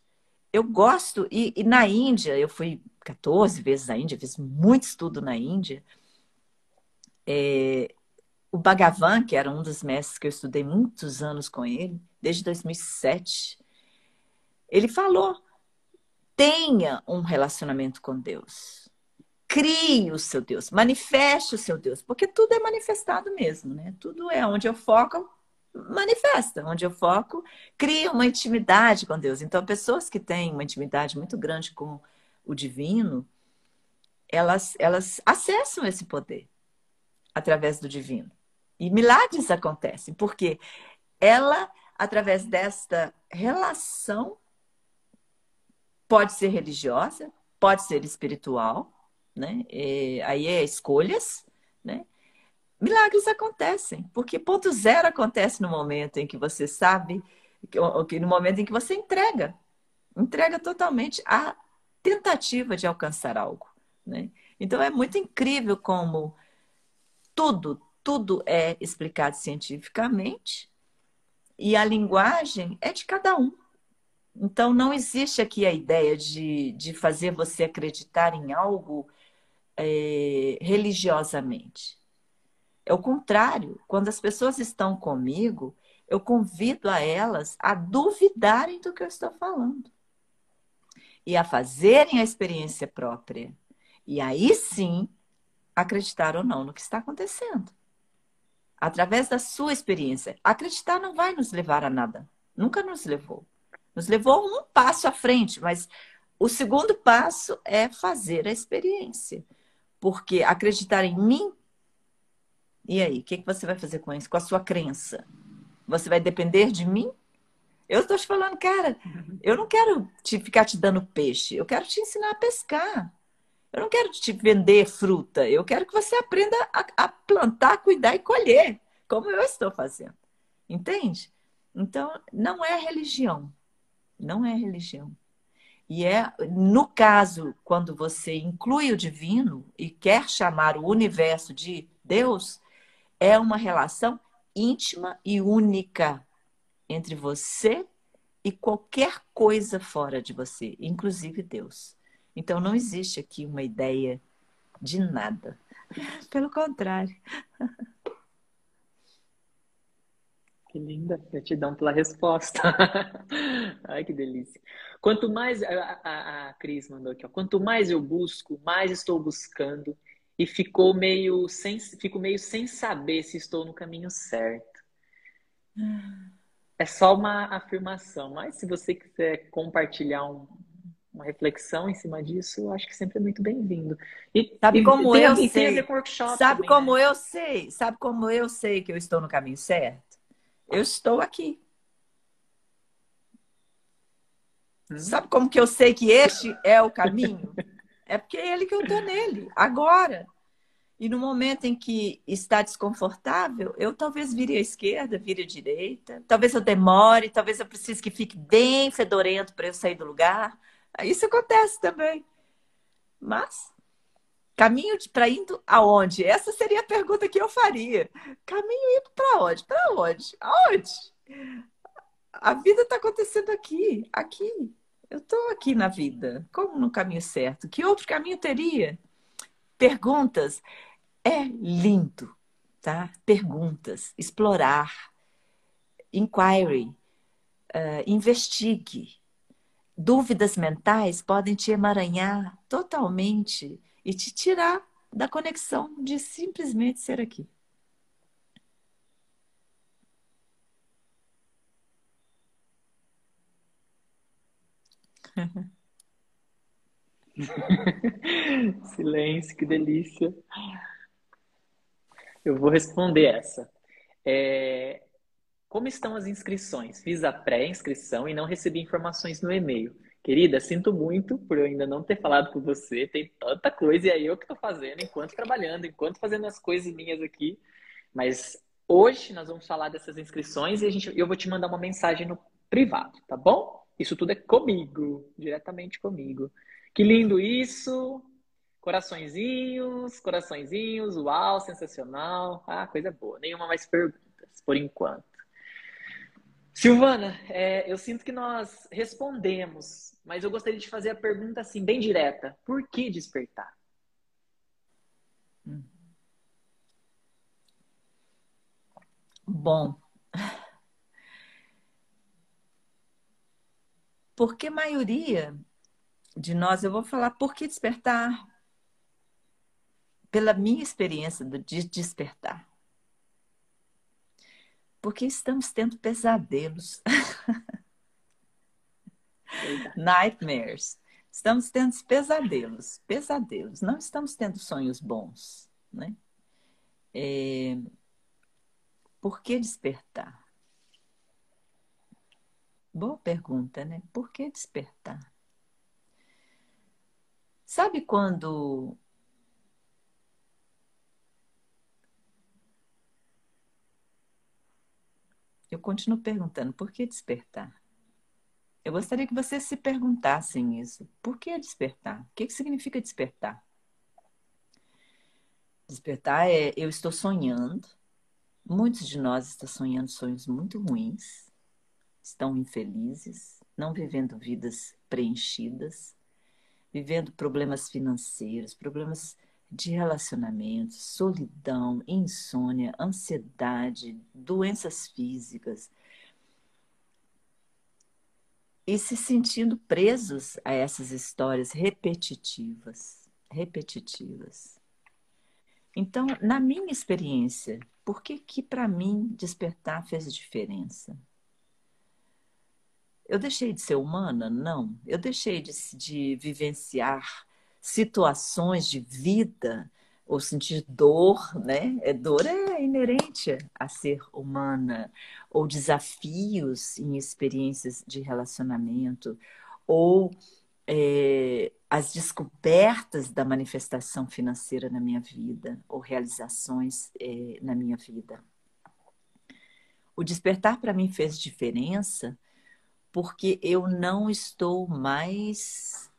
Eu gosto, e, e na Índia, eu fui 14 vezes na Índia, fiz muito estudo na Índia. É, o Bhagavan, que era um dos mestres que eu estudei muitos anos com ele, desde 2007, ele falou: tenha um relacionamento com Deus. Crie o seu Deus, manifeste o seu Deus, porque tudo é manifestado mesmo, né? Tudo é onde eu foco, manifesta. Onde eu foco, cria uma intimidade com Deus. Então, pessoas que têm uma intimidade muito grande com o divino, elas, elas acessam esse poder através do divino. E milagres acontecem, porque ela, através desta relação, pode ser religiosa, pode ser espiritual, né? E aí é escolhas, né? Milagres acontecem, porque ponto zero acontece no momento em que você sabe, que no momento em que você entrega, entrega totalmente a tentativa de alcançar algo, né? Então é muito incrível como tudo, tudo é explicado cientificamente e a linguagem é de cada um. Então, não existe aqui a ideia de, de fazer você acreditar em algo é, religiosamente. É o contrário. Quando as pessoas estão comigo, eu convido a elas a duvidarem do que eu estou falando e a fazerem a experiência própria. E aí sim acreditar ou não no que está acontecendo através da sua experiência. Acreditar não vai nos levar a nada. Nunca nos levou. Nos levou um passo à frente, mas o segundo passo é fazer a experiência. Porque acreditar em mim. E aí, o que, que você vai fazer com isso? Com a sua crença? Você vai depender de mim? Eu estou te falando, cara, eu não quero te ficar te dando peixe, eu quero te ensinar a pescar. Eu não quero te vender fruta, eu quero que você aprenda a, a plantar, cuidar e colher, como eu estou fazendo. Entende? Então, não é religião. Não é religião. E é, no caso, quando você inclui o divino e quer chamar o universo de Deus, é uma relação íntima e única entre você e qualquer coisa fora de você, inclusive Deus. Então não existe aqui uma ideia de nada. Pelo contrário. Que linda, gratidão pela resposta. Ai, que delícia. Quanto mais, a, a, a Cris mandou aqui, ó, quanto mais eu busco, mais estou buscando e ficou meio sem, fico meio sem saber se estou no caminho certo. É só uma afirmação, mas se você quiser compartilhar um, uma reflexão em cima disso, eu acho que sempre é muito bem-vindo. E sabe e, como eu sei? sabe também, como né? eu sei? Sabe como eu sei que eu estou no caminho certo? Eu estou aqui. Hum. Sabe como que eu sei que este é o caminho? É porque é ele que eu estou nele, agora. E no momento em que está desconfortável, eu talvez vire à esquerda, vire à direita, talvez eu demore, talvez eu precise que fique bem fedorento para eu sair do lugar. Isso acontece também. Mas caminho para indo aonde? Essa seria a pergunta que eu faria. Caminho indo para onde? Para onde? Aonde? A vida está acontecendo aqui, aqui. Eu estou aqui na vida, como no caminho certo. Que outro caminho teria? Perguntas. É lindo, tá? Perguntas, explorar, inquiry, uh, investigue, dúvidas mentais podem te emaranhar totalmente e te tirar da conexão de simplesmente ser aqui. Silêncio, que delícia. Eu vou responder essa. É, como estão as inscrições? Fiz a pré-inscrição e não recebi informações no e-mail. Querida, sinto muito por eu ainda não ter falado com você. Tem tanta coisa e é eu que estou fazendo enquanto trabalhando, enquanto fazendo as coisas minhas aqui. Mas hoje nós vamos falar dessas inscrições e a gente, eu vou te mandar uma mensagem no privado, tá bom? Isso tudo é comigo, diretamente comigo. Que lindo isso! Coraçõezinhos, coraçõezinhos, uau, sensacional. Ah, coisa boa. Nenhuma mais perguntas, por enquanto. Silvana, é, eu sinto que nós respondemos, mas eu gostaria de fazer a pergunta assim, bem direta: por que despertar? Bom, porque a maioria de nós, eu vou falar por que despertar, pela minha experiência de despertar porque estamos tendo pesadelos. Nightmares. Estamos tendo pesadelos, pesadelos. Não estamos tendo sonhos bons, né? É... Por que despertar? Boa pergunta, né? Por que despertar? Sabe quando eu continuo perguntando: por que despertar? Eu gostaria que vocês se perguntassem isso. Por que despertar? O que, que significa despertar? Despertar é eu estou sonhando. Muitos de nós estão sonhando sonhos muito ruins, estão infelizes, não vivendo vidas preenchidas, vivendo problemas financeiros, problemas de relacionamentos, solidão, insônia, ansiedade, doenças físicas. E se sentindo presos a essas histórias repetitivas, repetitivas. Então, na minha experiência, por que que para mim despertar fez diferença? Eu deixei de ser humana? Não. Eu deixei de, de vivenciar situações de vida ou sentir dor, né? É, dor é inerente a ser humana, ou desafios em experiências de relacionamento, ou é, as descobertas da manifestação financeira na minha vida, ou realizações é, na minha vida. O despertar para mim fez diferença porque eu não estou mais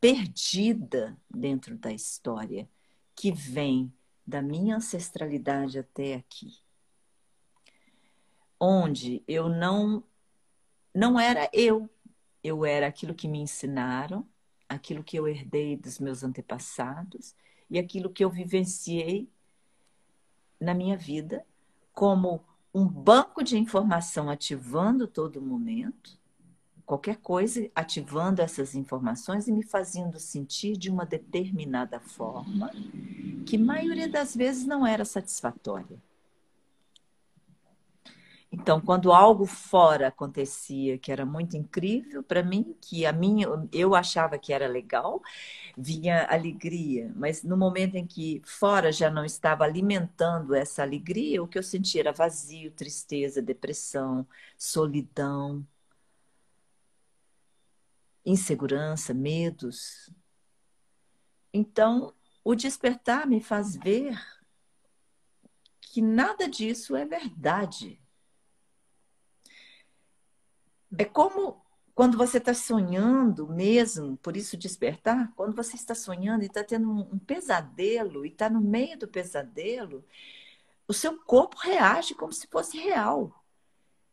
perdida dentro da história que vem da minha ancestralidade até aqui. Onde eu não não era eu, eu era aquilo que me ensinaram, aquilo que eu herdei dos meus antepassados e aquilo que eu vivenciei na minha vida como um banco de informação ativando todo momento qualquer coisa ativando essas informações e me fazendo sentir de uma determinada forma que maioria das vezes não era satisfatória. Então, quando algo fora acontecia que era muito incrível para mim, que a minha eu achava que era legal, vinha alegria. Mas no momento em que fora já não estava alimentando essa alegria, o que eu sentia era vazio, tristeza, depressão, solidão, insegurança, medos. Então, o despertar me faz ver que nada disso é verdade. É como quando você está sonhando mesmo, por isso despertar, quando você está sonhando e está tendo um pesadelo e está no meio do pesadelo, o seu corpo reage como se fosse real.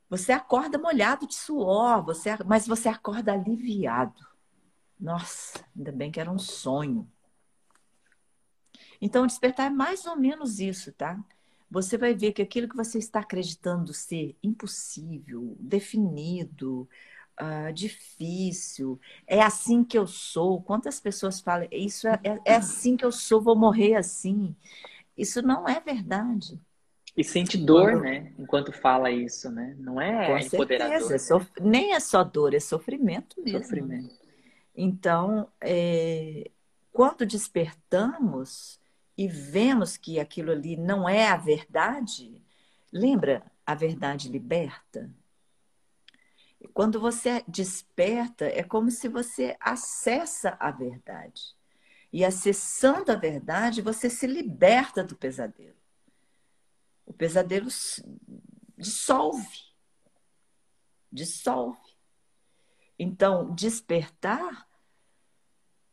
Você acorda molhado de suor, você, mas você acorda aliviado. Nossa, ainda bem que era um sonho. Então, despertar é mais ou menos isso, tá? Você vai ver que aquilo que você está acreditando ser impossível, definido, uh, difícil, é assim que eu sou. Quantas pessoas falam, isso é, é, é assim que eu sou, vou morrer assim. Isso não é verdade. E sente dor, Quando... né? Enquanto fala isso, né? Não é Com empoderador. Certeza. É sof... Nem é só dor, é sofrimento mesmo. Sofrimento. Então, é... quando despertamos e vemos que aquilo ali não é a verdade, lembra? A verdade liberta. Quando você desperta, é como se você acessa a verdade. E acessando a verdade, você se liberta do pesadelo. O pesadelo dissolve. Dissolve. Então, despertar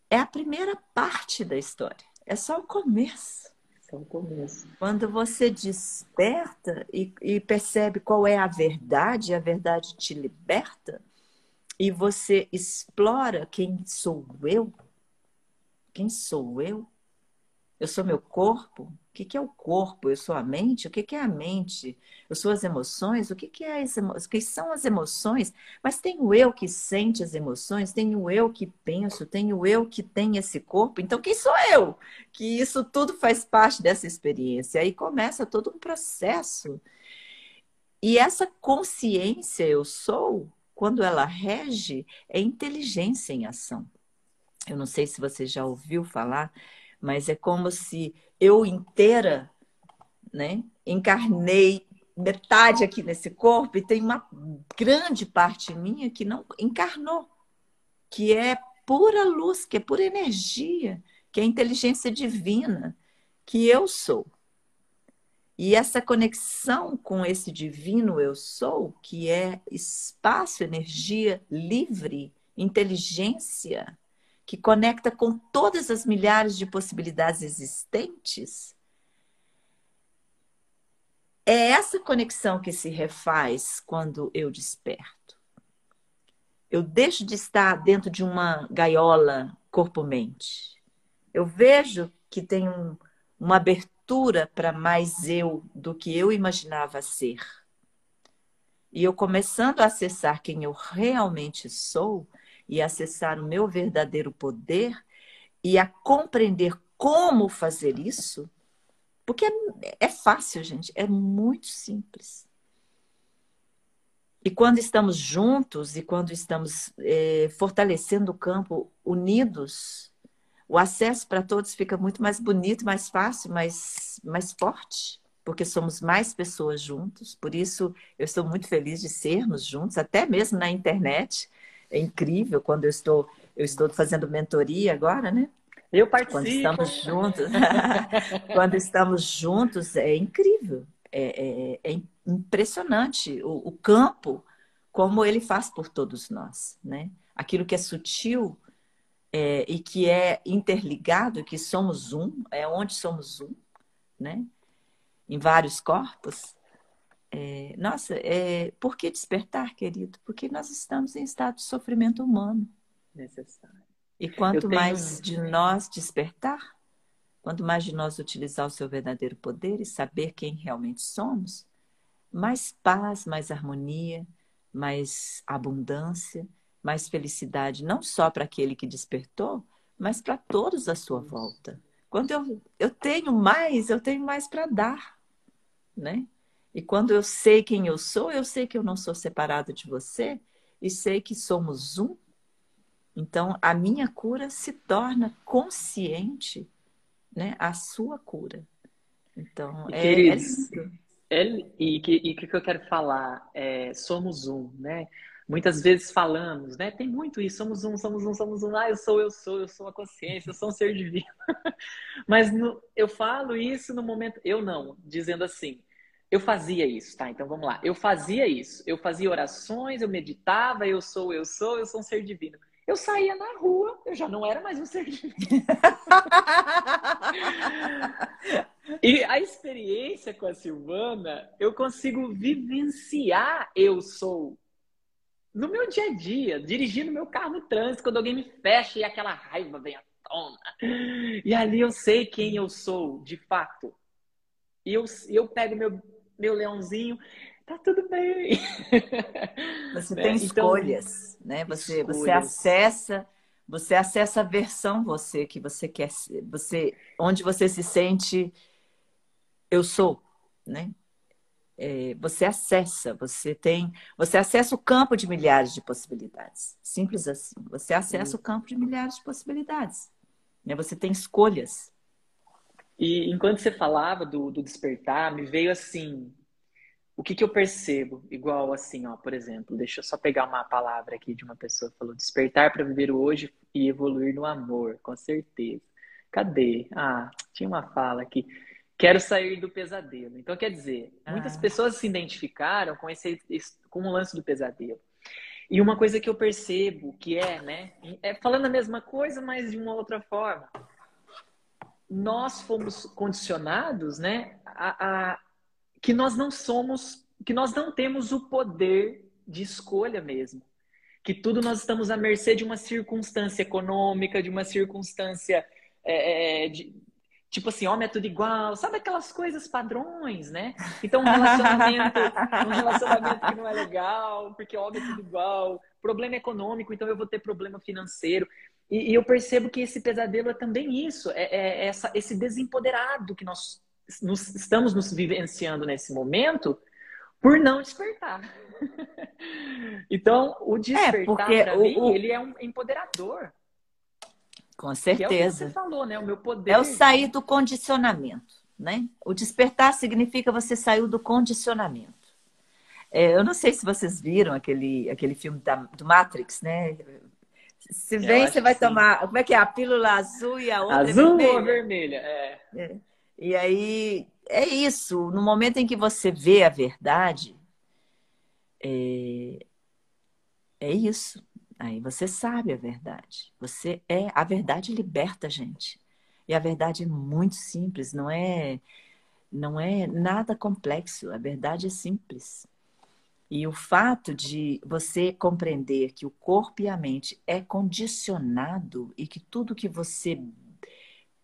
é a primeira parte da história. É só o começo. Só o começo. Quando você desperta e, e percebe qual é a verdade, a verdade te liberta, e você explora quem sou eu, quem sou eu? Eu sou meu corpo? O que, que é o corpo? Eu sou a mente? O que, que é a mente? Eu sou as emoções? O que, que, é as emo... que são as emoções? Mas tem o eu que sente as emoções, tem o eu que penso, tem o eu que tem esse corpo. Então, quem sou eu? Que isso tudo faz parte dessa experiência. Aí começa todo um processo. E essa consciência eu sou, quando ela rege, é inteligência em ação. Eu não sei se você já ouviu falar mas é como se eu inteira, né, encarnei metade aqui nesse corpo e tem uma grande parte minha que não encarnou, que é pura luz, que é pura energia, que é inteligência divina, que eu sou. E essa conexão com esse divino eu sou, que é espaço, energia livre, inteligência, que conecta com todas as milhares de possibilidades existentes, é essa conexão que se refaz quando eu desperto. Eu deixo de estar dentro de uma gaiola corpo-mente. Eu vejo que tem um, uma abertura para mais eu do que eu imaginava ser. E eu começando a acessar quem eu realmente sou, e acessar o meu verdadeiro poder e a compreender como fazer isso, porque é, é fácil, gente, é muito simples. E quando estamos juntos e quando estamos é, fortalecendo o campo unidos, o acesso para todos fica muito mais bonito, mais fácil, mais, mais forte, porque somos mais pessoas juntos. Por isso, eu estou muito feliz de sermos juntos, até mesmo na internet é incrível quando eu estou, eu estou fazendo mentoria agora, né? Eu participo. Quando estamos juntos, quando estamos juntos, é incrível, é, é, é impressionante o, o, campo, como ele faz por todos nós, né? Aquilo que é sutil é, e que é interligado, que somos um, é onde somos um, né? Em vários corpos, é, nossa, é, por que despertar, querido? Porque nós estamos em estado de sofrimento humano. Necessário. E quanto tenho... mais de nós despertar, quanto mais de nós utilizar o seu verdadeiro poder e saber quem realmente somos, mais paz, mais harmonia, mais abundância, mais felicidade, não só para aquele que despertou, mas para todos à sua volta. Quando eu, eu tenho mais, eu tenho mais para dar, né? E quando eu sei quem eu sou, eu sei que eu não sou separado de você e sei que somos um. Então, a minha cura se torna consciente, né? A sua cura. Então, e, é, é queridos, é e o que, que eu quero falar? É, somos um, né? Muitas vezes falamos, né? Tem muito isso, somos um, somos um, somos um. Ah, eu sou, eu sou, eu sou a consciência, eu sou um ser divino. Mas no, eu falo isso no momento, eu não, dizendo assim, eu fazia isso, tá? Então vamos lá. Eu fazia isso. Eu fazia orações, eu meditava, eu sou, eu sou, eu sou um ser divino. Eu saía na rua, eu já não era mais um ser divino. e a experiência com a Silvana, eu consigo vivenciar eu sou no meu dia a dia, dirigindo meu carro no trânsito, quando alguém me fecha e aquela raiva vem à tona. E ali eu sei quem eu sou, de fato. E eu, eu pego meu meu leãozinho, tá tudo bem. Você né? tem então, escolhas, né? Você, escolhas. você acessa, você acessa a versão você que você quer, você, onde você se sente eu sou, né? É, você acessa, você tem, você acessa o campo de milhares de possibilidades. Simples assim. Você acessa o campo de milhares de possibilidades. Né? Você tem escolhas. E enquanto você falava do, do despertar, me veio assim, o que, que eu percebo? Igual assim, ó, por exemplo, deixa eu só pegar uma palavra aqui de uma pessoa que falou: despertar para viver o hoje e evoluir no amor, com certeza. Cadê? Ah, tinha uma fala aqui. Quero sair do pesadelo. Então, quer dizer, muitas ah. pessoas se identificaram com esse, com o lance do pesadelo. E uma coisa que eu percebo que é, né, é falando a mesma coisa, mas de uma outra forma nós fomos condicionados, né, a, a, que nós não somos, que nós não temos o poder de escolha mesmo, que tudo nós estamos à mercê de uma circunstância econômica, de uma circunstância é, é de, tipo assim, homem é tudo igual, sabe aquelas coisas padrões, né? Então um relacionamento, um relacionamento que não é legal, porque homem é tudo igual, problema econômico, então eu vou ter problema financeiro. E, e eu percebo que esse pesadelo é também isso, é, é essa, esse desempoderado que nós nos, estamos nos vivenciando nesse momento por não despertar. então, o é, despertar é, para mim, o... ele é um empoderador. Com certeza. é o que você falou, né? O meu poder. É o sair do condicionamento, né? O despertar significa você saiu do condicionamento. É, eu não sei se vocês viram aquele, aquele filme da, do Matrix, né? Se vem, você vai tomar. Como é que é? A pílula azul e a outra azul vermelha. ou vermelha? É. é. E aí é isso. No momento em que você vê a verdade, é, é isso. Aí você sabe a verdade. Você é a verdade liberta a gente. E a verdade é muito simples, não é não é nada complexo. A verdade é simples. E o fato de você compreender que o corpo e a mente é condicionado e que tudo que você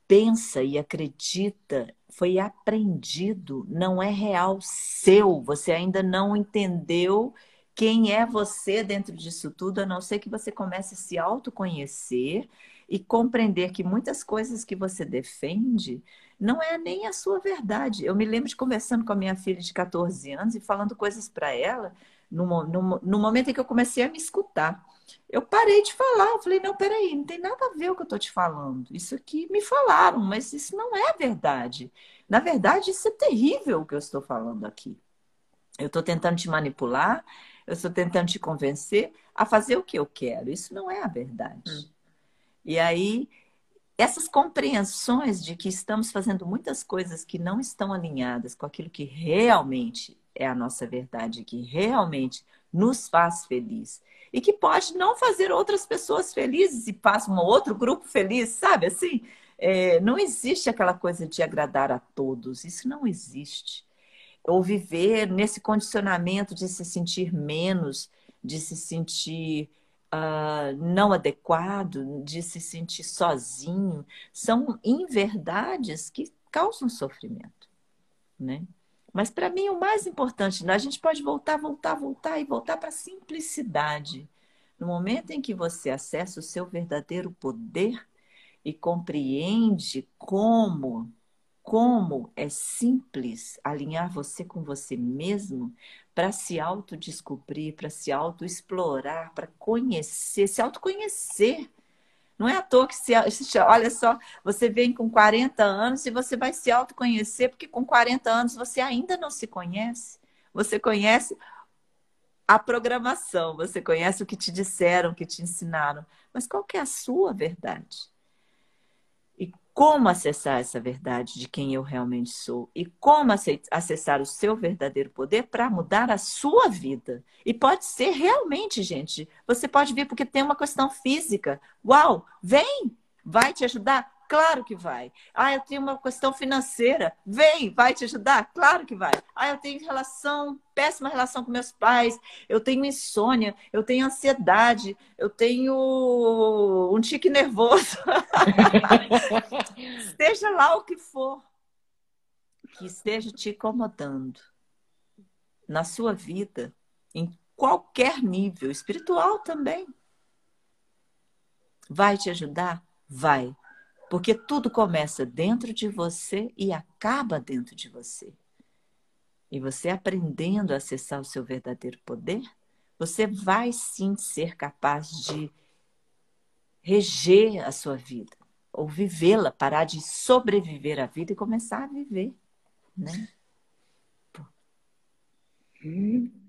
pensa e acredita foi aprendido, não é real seu. Você ainda não entendeu quem é você dentro disso tudo, a não ser que você comece a se autoconhecer e compreender que muitas coisas que você defende não é nem a sua verdade. Eu me lembro de conversando com a minha filha de 14 anos e falando coisas para ela no, no, no, momento em que eu comecei a me escutar. Eu parei de falar, eu falei, não, peraí, não tem nada a ver o que eu estou te falando. Isso aqui me falaram, mas isso não é verdade. Na verdade, isso é terrível o que eu estou falando aqui. Eu estou tentando te manipular, eu estou tentando te convencer a fazer o que eu quero. Isso não é a verdade. Hum. E aí, essas compreensões de que estamos fazendo muitas coisas que não estão alinhadas com aquilo que realmente é a nossa verdade, que realmente nos faz feliz e que pode não fazer outras pessoas felizes e faz um outro grupo feliz, sabe? Assim, é, não existe aquela coisa de agradar a todos, isso não existe. Ou viver nesse condicionamento de se sentir menos, de se sentir uh, não adequado, de se sentir sozinho, são inverdades que causam sofrimento, né? Mas para mim o mais importante, a gente pode voltar, voltar, voltar e voltar para a simplicidade. No momento em que você acessa o seu verdadeiro poder e compreende como como é simples alinhar você com você mesmo para se autodescobrir, para se autoexplorar, para conhecer, se autoconhecer. Não é à toa que se, olha só, você vem com 40 anos e você vai se autoconhecer, porque com 40 anos você ainda não se conhece. Você conhece a programação, você conhece o que te disseram, o que te ensinaram, mas qual que é a sua verdade? Como acessar essa verdade de quem eu realmente sou? E como acessar o seu verdadeiro poder para mudar a sua vida? E pode ser realmente, gente. Você pode vir porque tem uma questão física. Uau, vem! Vai te ajudar? Claro que vai. Ah, eu tenho uma questão financeira. Vem, vai te ajudar? Claro que vai. Ah, eu tenho relação, péssima relação com meus pais. Eu tenho insônia, eu tenho ansiedade, eu tenho um tique nervoso. esteja lá o que for que esteja te incomodando na sua vida, em qualquer nível, espiritual também. Vai te ajudar? Vai. Porque tudo começa dentro de você e acaba dentro de você. E você aprendendo a acessar o seu verdadeiro poder, você vai sim ser capaz de reger a sua vida, ou vivê-la, parar de sobreviver à vida e começar a viver, né? Hum.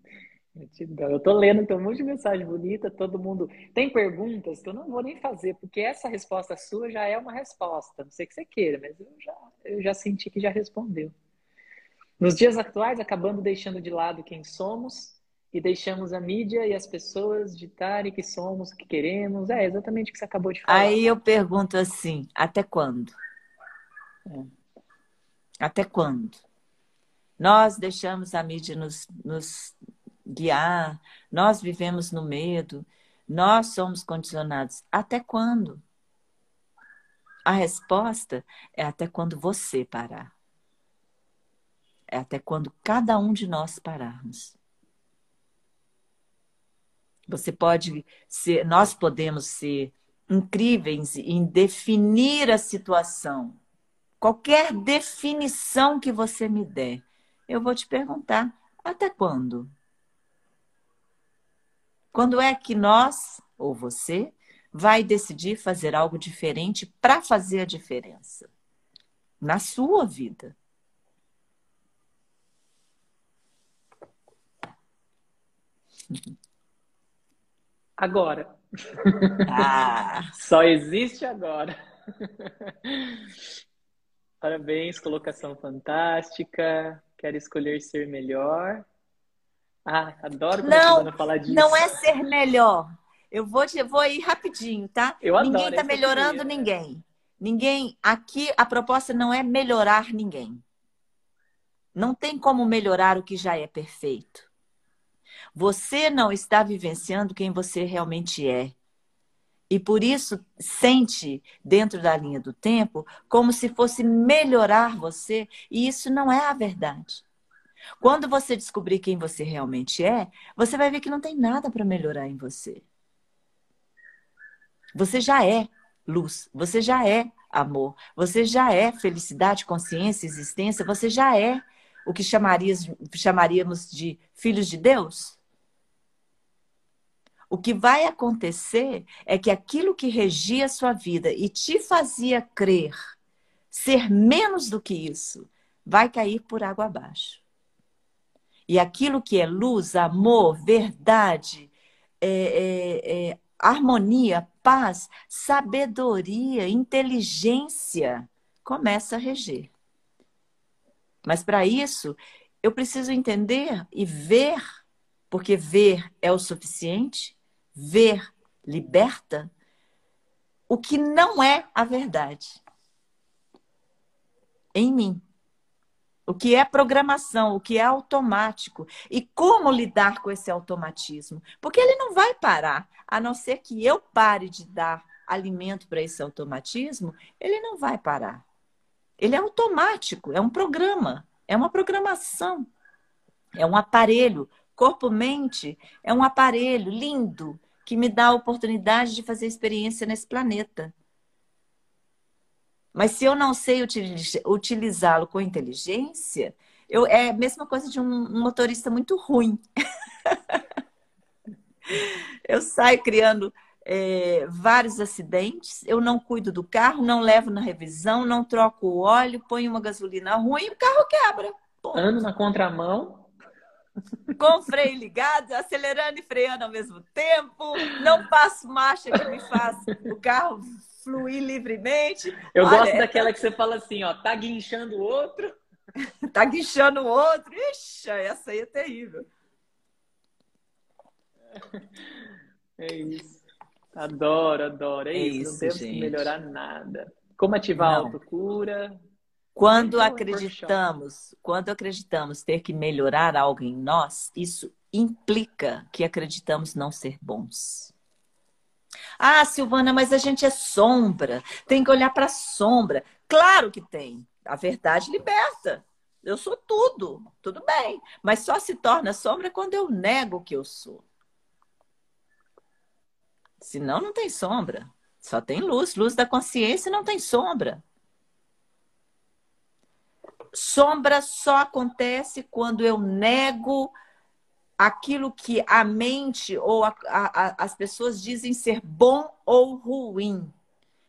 Eu tô lendo, tem um monte de mensagem bonita, todo mundo. Tem perguntas que eu não vou nem fazer, porque essa resposta sua já é uma resposta. Não sei que você queira, mas eu já, eu já senti que já respondeu. Nos dias atuais, acabando deixando de lado quem somos e deixamos a mídia e as pessoas ditarem que somos, o que queremos. É exatamente o que você acabou de falar. Aí eu pergunto assim: até quando? É. Até quando? Nós deixamos a mídia nos, nos guiar, nós vivemos no medo, nós somos condicionados. Até quando? A resposta é até quando você parar. É até quando cada um de nós pararmos. Você pode ser, nós podemos ser incríveis em definir a situação. Qualquer definição que você me der, eu vou te perguntar: até quando? Quando é que nós, ou você, vai decidir fazer algo diferente para fazer a diferença na sua vida? Agora. Ah. Só existe agora. Parabéns, colocação fantástica. Quero escolher ser melhor. Ah, adoro não, falar disso. Não é ser melhor. Eu vou, te, vou ir rapidinho, tá? Eu adoro, ninguém está melhorando ninguém. Ninguém. Aqui a proposta não é melhorar ninguém. Não tem como melhorar o que já é perfeito. Você não está vivenciando quem você realmente é. E por isso sente dentro da linha do tempo como se fosse melhorar você, e isso não é a verdade. Quando você descobrir quem você realmente é, você vai ver que não tem nada para melhorar em você. Você já é luz, você já é amor, você já é felicidade, consciência, existência, você já é o que chamaríamos de filhos de Deus. O que vai acontecer é que aquilo que regia a sua vida e te fazia crer ser menos do que isso, vai cair por água abaixo. E aquilo que é luz, amor, verdade, é, é, é, harmonia, paz, sabedoria, inteligência, começa a reger. Mas para isso, eu preciso entender e ver, porque ver é o suficiente, ver liberta, o que não é a verdade em mim o que é programação, o que é automático e como lidar com esse automatismo. Porque ele não vai parar, a não ser que eu pare de dar alimento para esse automatismo, ele não vai parar. Ele é automático, é um programa, é uma programação, é um aparelho. Corpo-mente é um aparelho lindo que me dá a oportunidade de fazer experiência nesse planeta. Mas se eu não sei utilizá-lo com inteligência, eu, é a mesma coisa de um, um motorista muito ruim. eu saio criando é, vários acidentes, eu não cuido do carro, não levo na revisão, não troco o óleo, ponho uma gasolina ruim e o carro quebra. Ando na contramão. Com freio ligado, acelerando e freando ao mesmo tempo, não passo marcha que me faz o carro fluir livremente. Eu Olha, gosto daquela que você fala assim, ó, tá guinchando o outro. tá guinchando o outro. Ixi, essa aí é terrível. É isso. Adoro, adoro. É, é isso, não temos gente. que melhorar nada. Como ativar não. a autocura? Quando acreditamos, quando acreditamos ter que melhorar algo em nós, isso implica que acreditamos não ser bons. Ah, Silvana, mas a gente é sombra. Tem que olhar para a sombra. Claro que tem. A verdade liberta. Eu sou tudo, tudo bem. Mas só se torna sombra quando eu nego o que eu sou. Senão não tem sombra. Só tem luz. Luz da consciência não tem sombra. Sombra só acontece quando eu nego aquilo que a mente ou a, a, as pessoas dizem ser bom ou ruim.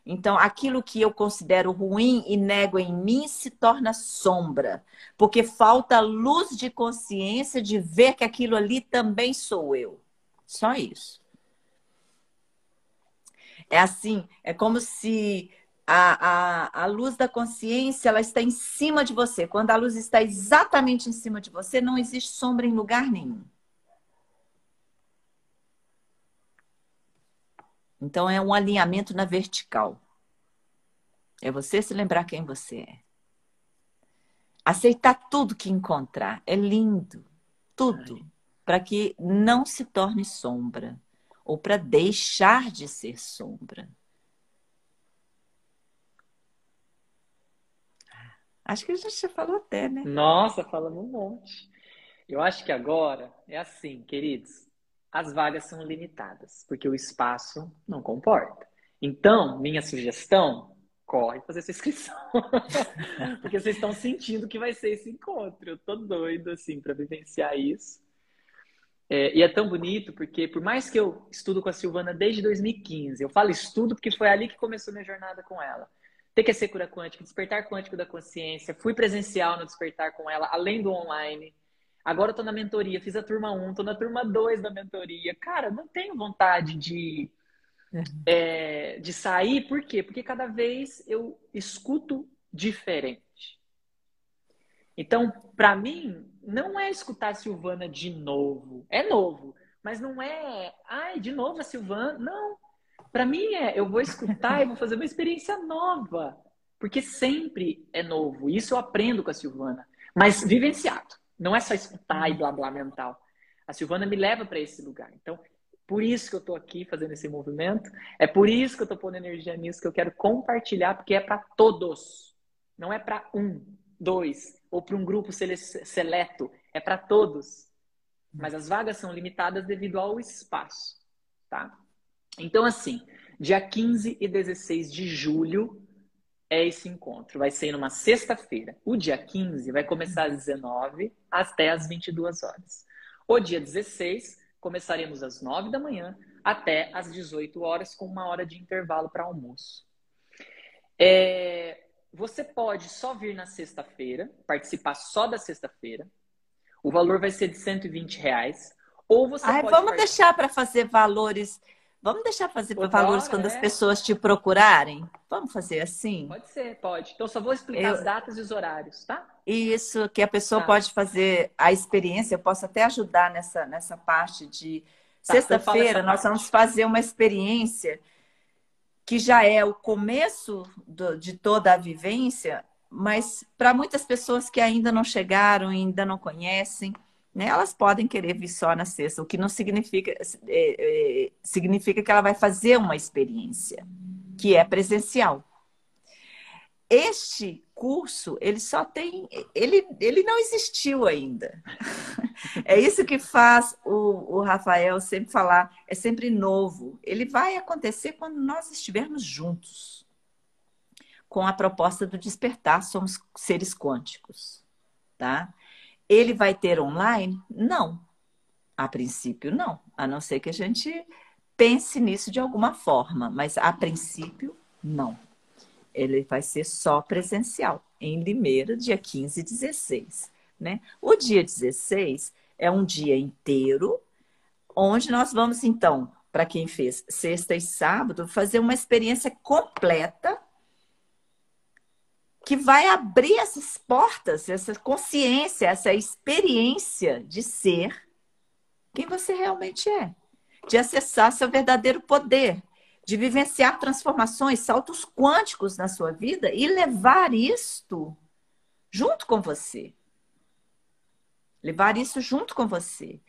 Então, aquilo que eu considero ruim e nego em mim se torna sombra, porque falta luz de consciência de ver que aquilo ali também sou eu. Só isso. É assim, é como se a, a, a luz da consciência ela está em cima de você. Quando a luz está exatamente em cima de você, não existe sombra em lugar nenhum. Então é um alinhamento na vertical. É você se lembrar quem você é. Aceitar tudo que encontrar. É lindo. Tudo. Para que não se torne sombra. Ou para deixar de ser sombra. Acho que a gente já falou até, né? Nossa, falamos um monte. Eu acho que agora é assim, queridos. As vagas são limitadas, porque o espaço não comporta. Então, minha sugestão, corre fazer sua inscrição. porque vocês estão sentindo que vai ser esse encontro. Eu tô doido, assim, para vivenciar isso. É, e é tão bonito porque, por mais que eu estudo com a Silvana desde 2015, eu falo estudo porque foi ali que começou minha jornada com ela. TQC Cura Quântica, Despertar Quântico da Consciência, fui presencial no Despertar com ela, além do online. Agora eu tô na mentoria, fiz a turma 1, tô na turma 2 da mentoria. Cara, não tenho vontade de, é, de sair, por quê? Porque cada vez eu escuto diferente. Então, para mim, não é escutar a Silvana de novo. É novo, mas não é, ai, de novo a Silvana. Não, para mim é, eu vou escutar e vou fazer uma experiência nova, porque sempre é novo. Isso eu aprendo com a Silvana, mas vivenciado. Não é só escutar e blá blá mental. A Silvana me leva para esse lugar. Então, por isso que eu estou aqui fazendo esse movimento. É por isso que eu estou pondo energia nisso, que eu quero compartilhar, porque é para todos. Não é para um, dois, ou para um grupo seleto. É para todos. Mas as vagas são limitadas devido ao espaço. Tá? Então, assim, dia 15 e 16 de julho é esse encontro. Vai ser numa sexta-feira. O dia 15 vai começar às 19 até às 22 horas. O dia 16 começaremos às 9 da manhã até às 18 horas, com uma hora de intervalo para almoço. É, você pode só vir na sexta-feira, participar só da sexta-feira. O valor vai ser de 120 reais. Ou você Ai, pode. Vamos participar... deixar para fazer valores Vamos deixar fazer Por valores quando é. as pessoas te procurarem? Vamos fazer assim? Pode ser, pode. Então, só vou explicar eu... as datas e os horários, tá? Isso, que a pessoa tá. pode fazer a experiência, eu posso até ajudar nessa, nessa parte de. Tá, então Sexta-feira, nós vamos fazer uma experiência que já é o começo do, de toda a vivência, mas para muitas pessoas que ainda não chegaram, ainda não conhecem, né? Elas podem querer vir só na sexta, o que não significa, é, é, significa que ela vai fazer uma experiência, que é presencial. Este curso, ele só tem. Ele, ele não existiu ainda. É isso que faz o, o Rafael sempre falar, é sempre novo. Ele vai acontecer quando nós estivermos juntos. com a proposta do despertar, somos seres quânticos, tá? Ele vai ter online? Não. A princípio, não. A não ser que a gente pense nisso de alguma forma, mas a princípio, não. Ele vai ser só presencial, em Limeira, dia 15 e 16. Né? O dia 16 é um dia inteiro, onde nós vamos, então, para quem fez sexta e sábado, fazer uma experiência completa que vai abrir essas portas, essa consciência, essa experiência de ser quem você realmente é, de acessar seu verdadeiro poder, de vivenciar transformações, saltos quânticos na sua vida e levar isto junto com você. Levar isso junto com você.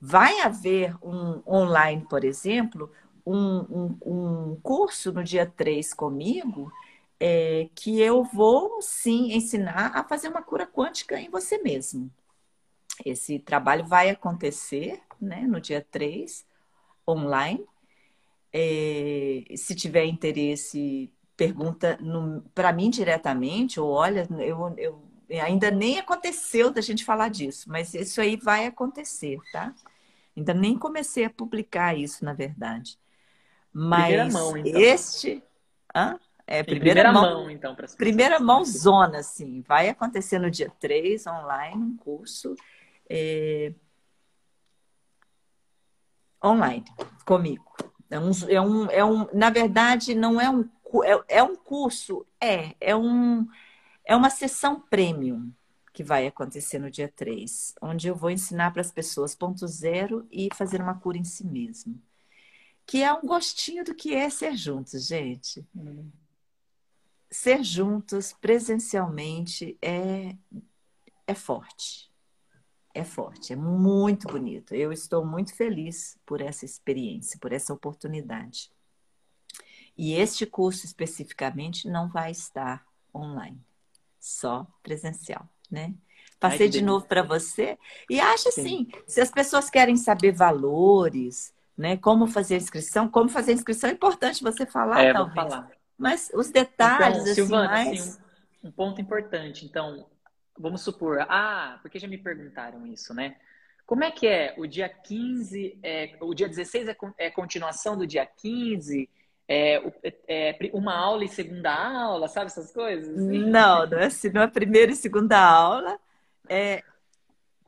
Vai haver um online, por exemplo, um, um, um curso no dia 3 comigo, é, que eu vou sim ensinar a fazer uma cura quântica em você mesmo. Esse trabalho vai acontecer né, no dia 3, online. É, se tiver interesse, pergunta para mim diretamente, ou olha, eu, eu, ainda nem aconteceu da gente falar disso, mas isso aí vai acontecer, tá? Ainda nem comecei a publicar isso, na verdade. Mas mão, então. este. Hã? É, primeira, primeira mão, mão, então, para Primeira mão zona, sim. Vai acontecer no dia 3, online, um curso. É... Online, comigo. É um, é um, é um, na verdade, não é um, é, é um curso, é, é, um, é uma sessão premium que vai acontecer no dia 3, onde eu vou ensinar para as pessoas ponto zero e fazer uma cura em si mesmo. Que é um gostinho do que é ser juntos, gente. Hum ser juntos presencialmente é, é forte. É forte, é muito bonito. Eu estou muito feliz por essa experiência, por essa oportunidade. E este curso especificamente não vai estar online, só presencial, né? Passei Ai, de novo para você e acho assim, se as pessoas querem saber valores, né, como fazer inscrição, como fazer inscrição é importante você falar, é, talvez. Falar. Mas os detalhes, então, assim, Silvana, mais... assim, um, um ponto importante. Então, vamos supor, ah, porque já me perguntaram isso, né? Como é que é? O dia 15, é, o dia 16 é, é continuação do dia 15? É, é, uma aula e segunda aula, sabe essas coisas? Não, não é assim, não é primeira e segunda aula. É,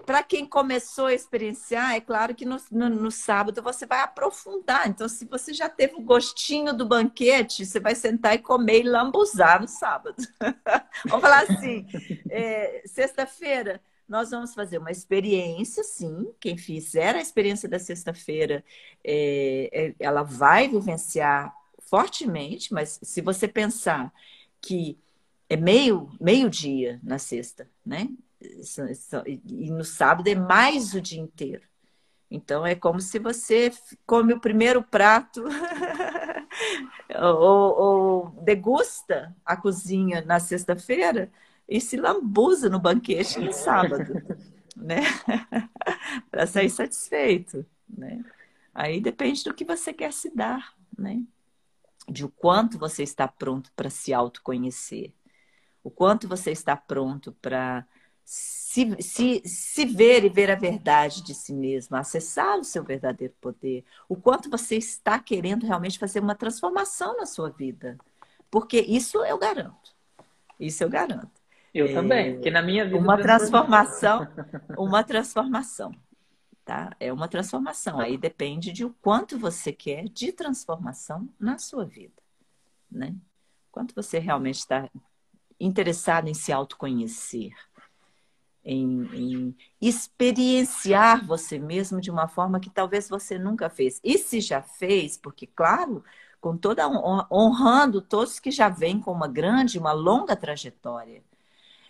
para quem começou a experienciar, é claro que no, no, no, sábado você vai aprofundar. Então, se você já teve o gostinho do banquete, você vai sentar e comer e lambuzar no sábado. vamos falar assim: é, sexta-feira, nós vamos fazer uma experiência, sim. Quem fizer a experiência da sexta-feira, é, é, ela vai vivenciar fortemente, mas se você pensar que é meio, meio dia na sexta, né? E no sábado é mais o dia inteiro. Então é como se você come o primeiro prato ou, ou, degusta a cozinha na sexta-feira e se lambuza no banquete no sábado, né? Para sair satisfeito, né? Aí depende do que você quer se dar, né? De o quanto você está pronto para se autoconhecer, o quanto você está pronto para se, se, se ver e ver a verdade de si mesmo, acessar o seu verdadeiro poder, o quanto você está querendo realmente fazer uma transformação na sua vida. Porque isso eu garanto. Isso eu garanto. Eu é, também, porque na minha vida. Uma transformação, uma transformação. Tá? É uma transformação. Aí depende de o quanto você quer de transformação na sua vida. Né? Quanto você realmente está interessado em se autoconhecer em, em, experienciar você mesmo de uma forma que talvez você nunca fez. E se já fez, porque, claro, com toda honrando todos que já vêm com uma grande, uma longa trajetória,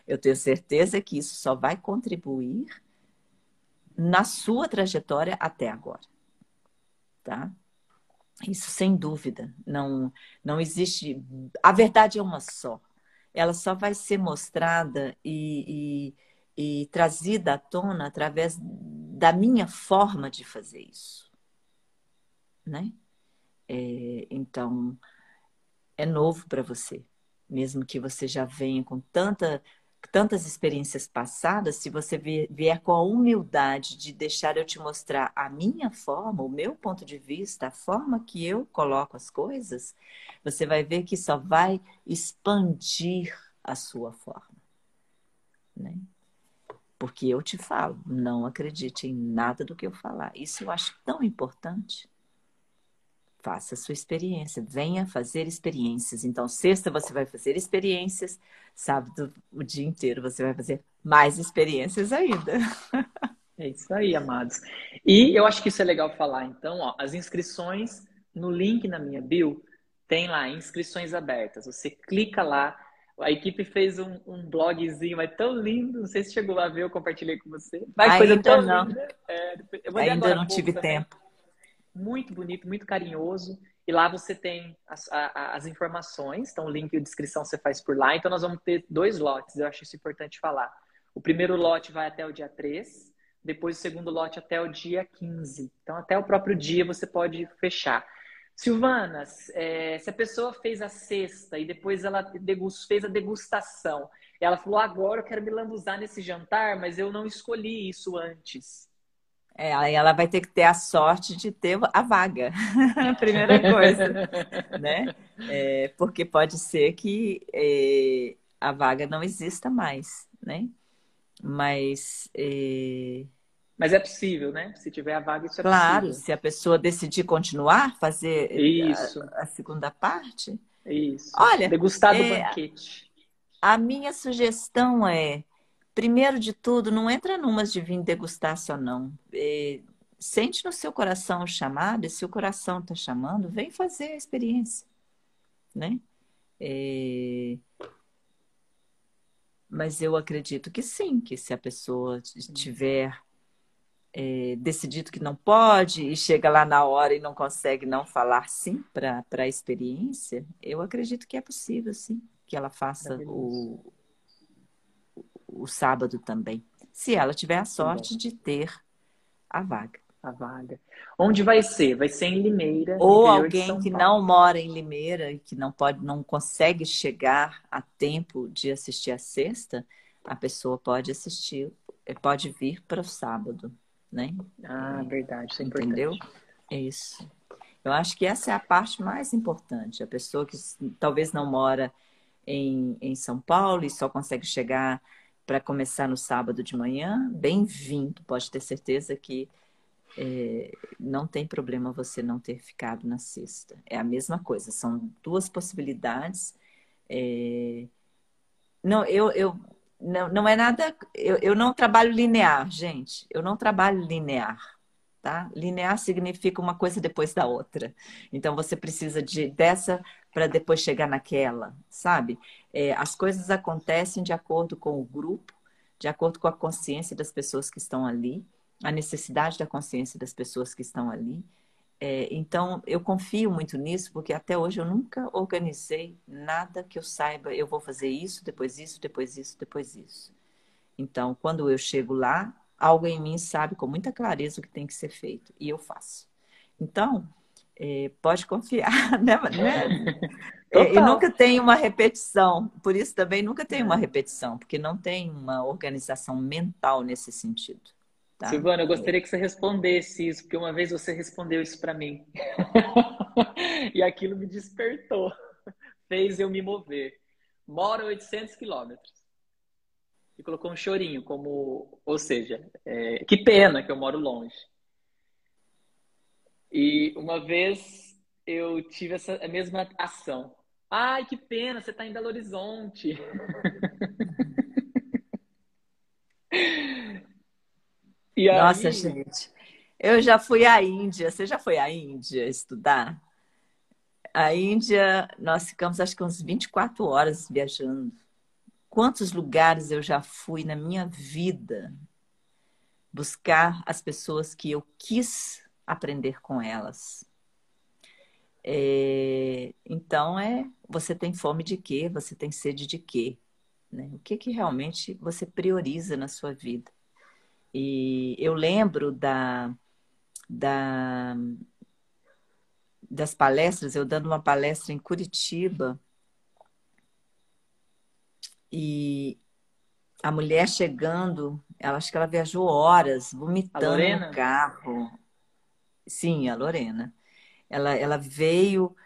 eu tenho certeza que isso só vai contribuir na sua trajetória até agora. Tá? Isso sem dúvida. Não, não existe. A verdade é uma só. Ela só vai ser mostrada e, e e trazida à tona através da minha forma de fazer isso. Né? É, então, é novo para você. mesmo que você já venha com tanta, tantas experiências passadas, se você vier com a humildade de deixar eu te mostrar a minha forma, o meu ponto de vista, a forma que eu coloco as coisas, você vai ver que só vai expandir a sua forma. Né? Porque eu te falo, não acredite em nada do que eu falar. Isso eu acho tão importante. Faça a sua experiência, venha fazer experiências. Então, sexta você vai fazer experiências, sábado o dia inteiro você vai fazer mais experiências ainda. É isso aí, amados. E eu acho que isso é legal falar. Então, ó, as inscrições no link na minha bio tem lá inscrições abertas. Você clica lá. A equipe fez um, um blogzinho, mas tão lindo. Não sei se chegou a ver, eu compartilhei com você. Mas coisa tão não. linda. É, Ainda não tive também. tempo muito bonito, muito carinhoso. E lá você tem as, a, as informações, então o link e a descrição você faz por lá. Então nós vamos ter dois lotes, eu acho isso importante falar. O primeiro lote vai até o dia 3, depois o segundo lote até o dia 15. Então até o próprio dia você pode fechar. Silvana, é, se a pessoa fez a cesta e depois ela fez a degustação, ela falou: agora eu quero me lambuzar nesse jantar, mas eu não escolhi isso antes. É, aí ela vai ter que ter a sorte de ter a vaga, primeira coisa, né? É, porque pode ser que é, a vaga não exista mais, né? Mas é... mas é possível, né? Se tiver a vaga, isso é claro, possível. se a pessoa decidir continuar fazer a, a, segunda parte. Isso. Olha, degustar do é, banquete. A minha sugestão é primeiro de tudo, não entra numas de vir degustar só, não. É, sente no seu coração o chamado, e se o coração está chamando, vem fazer a experiência, né? É... Mas eu acredito que sim, que se a pessoa tiver é, decidido que não pode e chega lá na hora e não consegue não falar sim para a experiência, eu acredito que é possível, sim, que ela faça o, o sábado também, se ela tiver a sorte de ter a vaga. A vaga. Onde vai ser? Vai ser em Limeira. Ou alguém que não mora em Limeira e que não pode, não consegue chegar a tempo de assistir a sexta, a pessoa pode assistir, eh, pode vir para o sábado, né? Ah, verdade, isso é entendeu? É isso. Eu acho que essa é a parte mais importante. A pessoa que talvez não mora em, em São Paulo e só consegue chegar para começar no sábado de manhã, bem-vindo. Pode ter certeza que é, não tem problema você não ter ficado na sexta. É a mesma coisa, são duas possibilidades. É... Não, eu, eu não, não é nada. Eu, eu não trabalho linear, gente. Eu não trabalho linear. Tá? Linear significa uma coisa depois da outra. Então você precisa de dessa para depois chegar naquela, sabe? É, as coisas acontecem de acordo com o grupo, de acordo com a consciência das pessoas que estão ali, a necessidade da consciência das pessoas que estão ali. É, então, eu confio muito nisso, porque até hoje eu nunca organizei nada que eu saiba, eu vou fazer isso, depois isso, depois isso, depois isso. Então, quando eu chego lá, algo em mim sabe com muita clareza o que tem que ser feito, e eu faço. Então, é, pode confiar, né? né? É, e nunca tem uma repetição, por isso também nunca tem uma é. repetição, porque não tem uma organização mental nesse sentido. Tá? Silvana, eu gostaria que você respondesse isso, porque uma vez você respondeu isso para mim. e aquilo me despertou, fez eu me mover. Moro 800 quilômetros. E colocou um chorinho, como, ou seja, é, que pena que eu moro longe. E uma vez eu tive essa a mesma ação. Ai, que pena, você está em Belo Horizonte. e. Nossa, gente. Eu já fui à Índia. Você já foi à Índia estudar? A Índia, nós ficamos acho que uns 24 horas viajando. Quantos lugares eu já fui na minha vida buscar as pessoas que eu quis aprender com elas. É, então é você tem fome de quê? Você tem sede de quê? Né? O que que realmente você prioriza na sua vida? E eu lembro da, da das palestras, eu dando uma palestra em Curitiba e a mulher chegando, ela acho que ela viajou horas, vomitando no carro. Sim, a Lorena. Ela, ela veio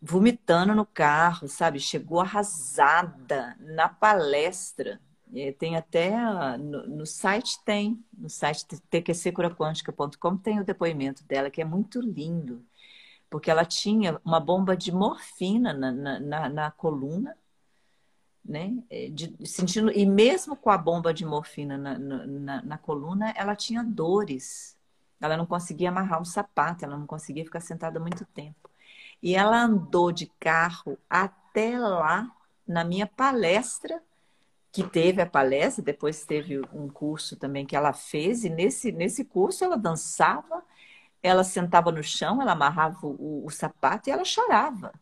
vomitando no carro, sabe? Chegou arrasada na palestra. Tem até no, no, site tem, no site tqcuraquântica.com tem o depoimento dela, que é muito lindo, porque ela tinha uma bomba de morfina na, na, na, na coluna, né? É, de, sentindo, e mesmo com a bomba de morfina na, na, na coluna, ela tinha dores. Ela não conseguia amarrar o sapato, ela não conseguia ficar sentada muito tempo. E ela andou de carro até lá, na minha palestra, que teve a palestra, depois teve um curso também que ela fez, e nesse, nesse curso ela dançava, ela sentava no chão, ela amarrava o, o sapato e ela chorava,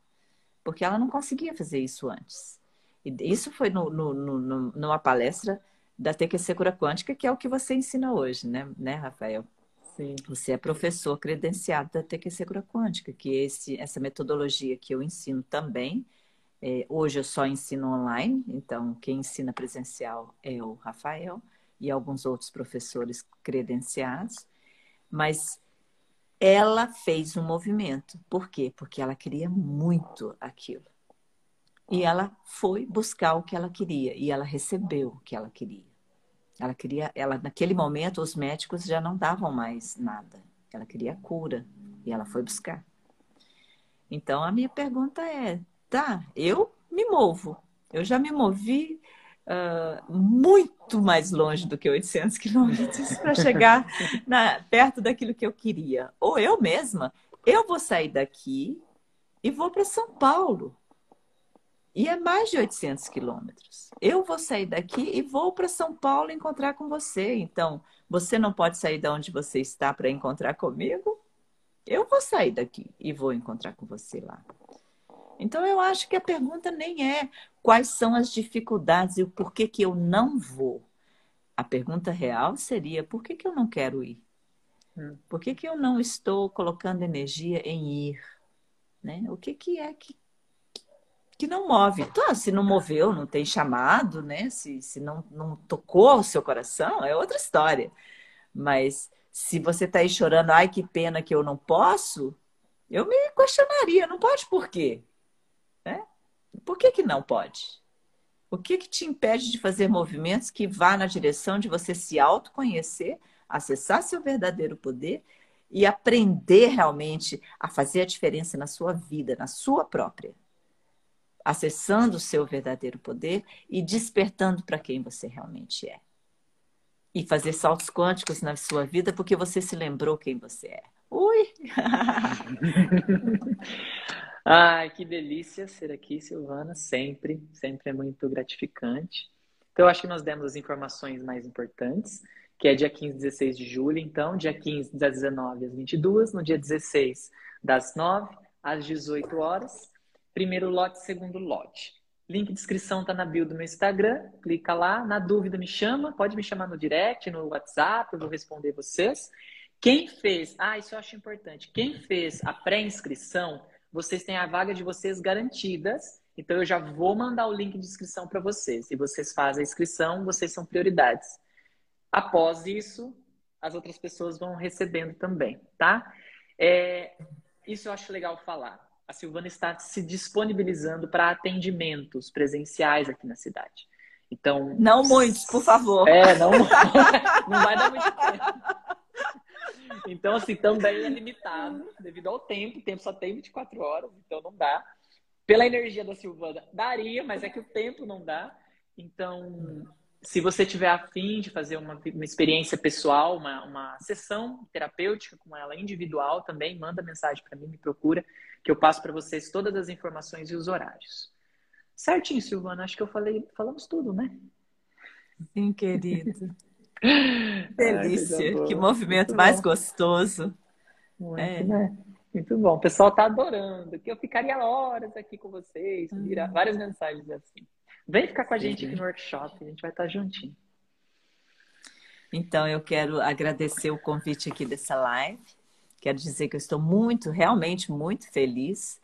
porque ela não conseguia fazer isso antes. E isso foi no, no, no, numa palestra da TQC Cura Quântica, que é o que você ensina hoje, né, né Rafael? Sim. Você é professor credenciado da TQC Cura Quântica, que esse, essa metodologia que eu ensino também. É, hoje eu só ensino online, então quem ensina presencial é o Rafael e alguns outros professores credenciados. Mas ela fez um movimento. Por quê? Porque ela queria muito aquilo. E ela foi buscar o que ela queria e ela recebeu o que ela queria. Ela queria, ela naquele momento os médicos já não davam mais nada. Ela queria cura e ela foi buscar. Então a minha pergunta é, tá? Eu me movo. Eu já me movi uh, muito mais longe do que 800 quilômetros para chegar na, perto daquilo que eu queria. Ou eu mesma, eu vou sair daqui e vou para São Paulo. E é mais de 800 quilômetros. Eu vou sair daqui e vou para São Paulo encontrar com você. Então, você não pode sair de onde você está para encontrar comigo? Eu vou sair daqui e vou encontrar com você lá. Então, eu acho que a pergunta nem é quais são as dificuldades e o porquê que eu não vou. A pergunta real seria por que, que eu não quero ir? Hum. Por que, que eu não estou colocando energia em ir? Né? O que, que é que que não move. Tá, se não moveu, não tem chamado, né? Se, se não, não tocou o seu coração, é outra história. Mas se você está aí chorando, ai que pena que eu não posso, eu me questionaria, não pode por quê? Por que, que não pode? O que, que te impede de fazer movimentos que vá na direção de você se autoconhecer, acessar seu verdadeiro poder e aprender realmente a fazer a diferença na sua vida, na sua própria? acessando o seu verdadeiro poder e despertando para quem você realmente é. E fazer saltos quânticos na sua vida porque você se lembrou quem você é. Ui! Ai, que delícia ser aqui, Silvana, sempre, sempre é muito gratificante. Então, eu acho que nós demos as informações mais importantes, que é dia 15 e 16 de julho, então, dia 15 das 19 às 22, no dia 16 das 9 às 18 horas, primeiro lote, segundo lote. Link de inscrição está na bio do meu Instagram. Clica lá. Na dúvida, me chama. Pode me chamar no direct, no WhatsApp. Eu vou responder vocês. Quem fez, ah, isso eu acho importante. Quem fez a pré-inscrição, vocês têm a vaga de vocês garantidas. Então eu já vou mandar o link de inscrição para vocês. E vocês fazem a inscrição, vocês são prioridades. Após isso, as outras pessoas vão recebendo também, tá? É, isso eu acho legal falar a Silvana está se disponibilizando para atendimentos presenciais aqui na cidade. Então. Não muitos, por favor. É, não, não vai dar muito tempo. Então, assim, também é limitado devido ao tempo. O tempo só tem 24 horas, então não dá. Pela energia da Silvana, daria, mas é que o tempo não dá. Então, se você tiver afim de fazer uma, uma experiência pessoal, uma, uma sessão terapêutica com ela individual também, manda mensagem para mim, me procura, que eu passo para vocês todas as informações e os horários. Certinho, Silvana, acho que eu falei, falamos tudo, né? Sim, querido. Delícia, Ai, que movimento Muito mais bom. gostoso. Muito, é. né? Muito bom. O pessoal está adorando, que eu ficaria horas aqui com vocês, hum. várias mensagens assim. Vem ficar com a gente aqui no workshop, a gente vai estar juntinho. Então, eu quero agradecer o convite aqui dessa live. Quero dizer que eu estou muito, realmente muito feliz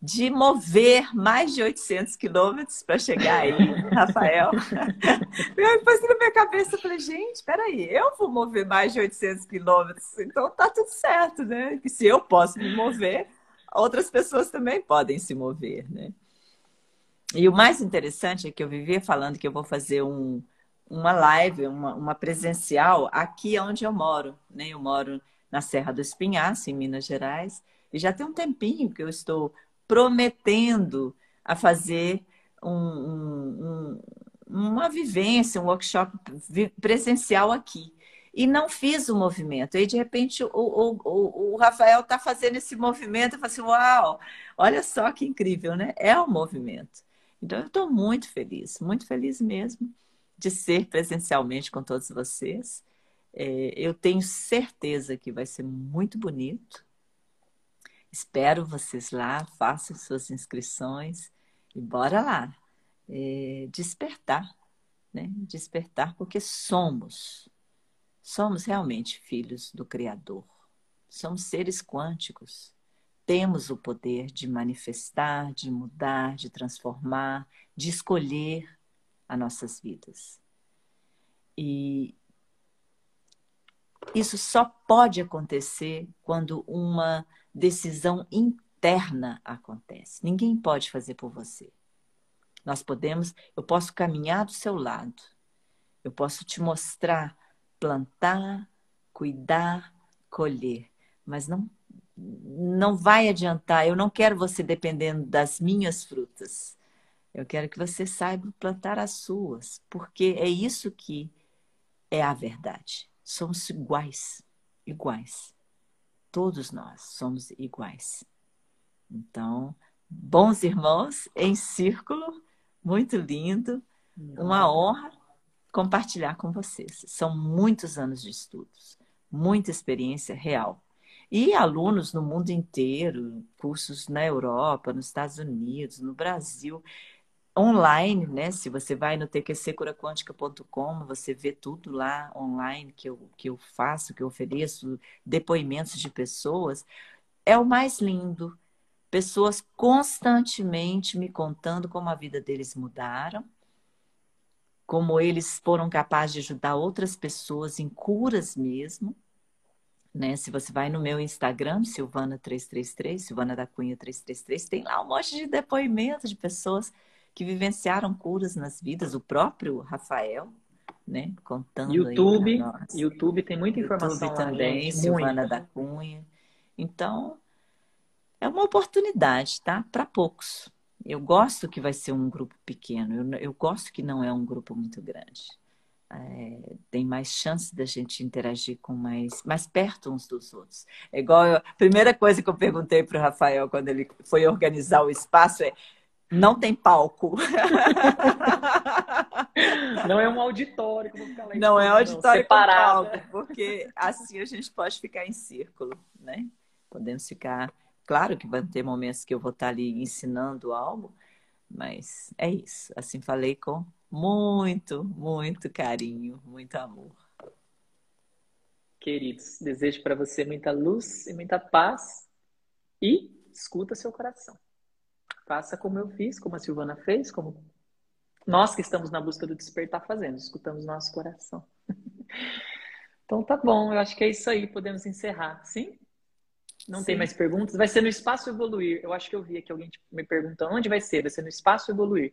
de mover mais de 800 quilômetros para chegar aí, Rafael. eu depois na minha cabeça, eu falei, gente, peraí, eu vou mover mais de 800 quilômetros, então tá tudo certo, né? Que se eu posso me mover, outras pessoas também podem se mover, né? E o mais interessante é que eu vivia falando que eu vou fazer um, uma live, uma, uma presencial aqui onde eu moro, né? Eu moro na Serra do Espinhaço, em Minas Gerais, e já tem um tempinho que eu estou prometendo a fazer um, um, uma vivência, um workshop presencial aqui. E não fiz o movimento. Aí, de repente, o, o, o Rafael está fazendo esse movimento. Eu falei assim, uau, olha só que incrível, né? É o um movimento. Então, eu estou muito feliz, muito feliz mesmo de ser presencialmente com todos vocês. É, eu tenho certeza que vai ser muito bonito. Espero vocês lá, façam suas inscrições e bora lá. É, despertar, né? Despertar porque somos, somos realmente filhos do Criador. Somos seres quânticos. Temos o poder de manifestar, de mudar, de transformar, de escolher as nossas vidas. E isso só pode acontecer quando uma decisão interna acontece. Ninguém pode fazer por você. Nós podemos, eu posso caminhar do seu lado. Eu posso te mostrar, plantar, cuidar, colher, mas não não vai adiantar. Eu não quero você dependendo das minhas frutas. Eu quero que você saiba plantar as suas, porque é isso que é a verdade. Somos iguais, iguais. Todos nós somos iguais. Então, bons irmãos em círculo, muito lindo, uma honra compartilhar com vocês. São muitos anos de estudos, muita experiência real. E alunos no mundo inteiro, cursos na Europa, nos Estados Unidos, no Brasil online, né? Se você vai no tqcuraquântica.com, você vê tudo lá online que eu, que eu faço, que eu ofereço, depoimentos de pessoas. É o mais lindo. Pessoas constantemente me contando como a vida deles mudaram, como eles foram capazes de ajudar outras pessoas em curas mesmo. Né? Se você vai no meu Instagram, Silvana333, Silvana da Cunha 333, tem lá um monte de depoimentos de pessoas que vivenciaram curas nas vidas, o próprio Rafael, né, contando YouTube, YouTube tem muita informação YouTube também, lá, Silvana da Cunha. Então, é uma oportunidade, tá? Para poucos. Eu gosto que vai ser um grupo pequeno, eu, eu gosto que não é um grupo muito grande. É, tem mais chance da gente interagir com mais, mais perto uns dos outros. É igual eu, a primeira coisa que eu perguntei para o Rafael quando ele foi organizar o espaço é não tem palco. Não é um auditório que vou ficar lá Não é um auditório não, com palco, porque assim a gente pode ficar em círculo, né? Podemos ficar. Claro que vão ter momentos que eu vou estar ali ensinando algo, mas é isso. Assim falei com muito, muito carinho, muito amor. Queridos, desejo para você muita luz e muita paz e escuta seu coração. Faça como eu fiz, como a Silvana fez, como nós que estamos na busca do despertar fazemos, escutamos nosso coração. Então tá bom, eu acho que é isso aí, podemos encerrar, sim? Não Sim. tem mais perguntas? Vai ser no Espaço Evoluir. Eu acho que eu vi aqui alguém me perguntando onde vai ser. Vai ser no Espaço Evoluir.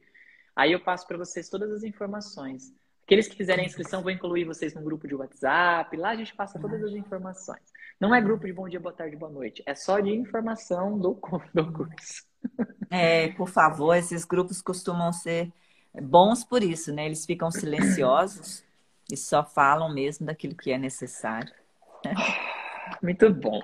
Aí eu passo para vocês todas as informações. Aqueles que fizerem a inscrição, vou incluir vocês no grupo de WhatsApp. Lá a gente passa todas as informações. Não é grupo de bom dia, boa tarde, boa noite. É só de informação do, do curso. É, por favor, esses grupos costumam ser bons por isso, né? Eles ficam silenciosos e só falam mesmo daquilo que é necessário. Muito bom.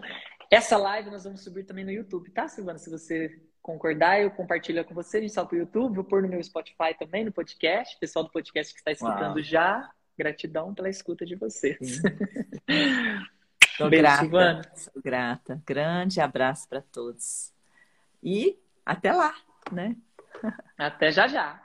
Essa live nós vamos subir também no YouTube, tá, Silvana? Se você concordar, eu compartilho com você, a gente salta o YouTube, vou pôr no meu Spotify também, no podcast. Pessoal do podcast que está escutando Uau. já, gratidão pela escuta de vocês. Estou grata, Silvana. Sou grata. Grande abraço para todos. E até lá, né? Até já já.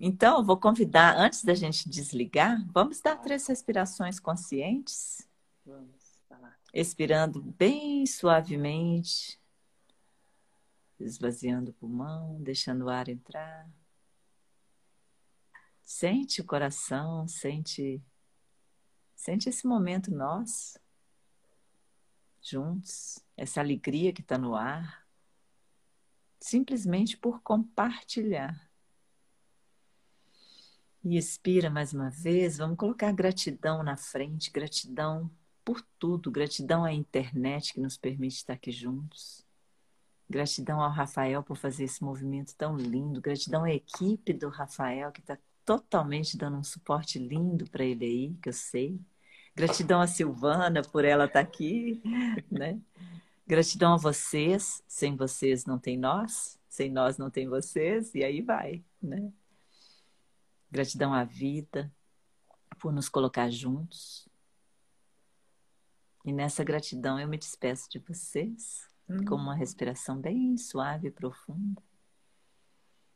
Então, vou convidar, antes da gente desligar, vamos dar três respirações conscientes. Vamos, tá lá. Expirando bem suavemente. esvaziando o pulmão, deixando o ar entrar. Sente o coração, sente sente esse momento nosso juntos, essa alegria que está no ar, simplesmente por compartilhar. E expira mais uma vez, vamos colocar gratidão na frente, gratidão por tudo, gratidão à internet que nos permite estar aqui juntos. Gratidão ao Rafael por fazer esse movimento tão lindo. Gratidão à equipe do Rafael que está totalmente dando um suporte lindo para ele aí, que eu sei. Gratidão a Silvana por ela estar tá aqui, né? Gratidão a vocês, sem vocês não tem nós, sem nós não tem vocês, e aí vai, né? Gratidão à vida por nos colocar juntos. E nessa gratidão eu me despeço de vocês hum. com uma respiração bem suave e profunda,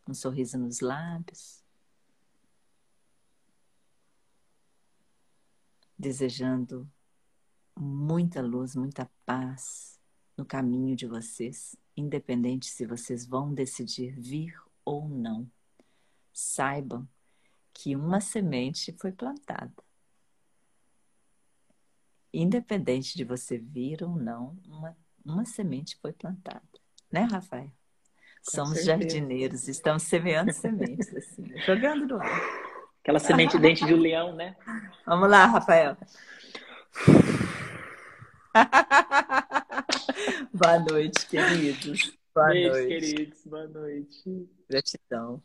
um sorriso nos lábios. Desejando muita luz, muita paz no caminho de vocês, independente se vocês vão decidir vir ou não. Saibam que uma semente foi plantada. Independente de você vir ou não, uma, uma semente foi plantada. Né, Rafael? Com Somos certeza. jardineiros, estamos semeando sementes, assim, jogando no ar. Aquela semente dente de leão, né? Vamos lá, Rafael. Boa noite, queridos. Boa Beijo, noite. queridos. Boa noite. Gratidão.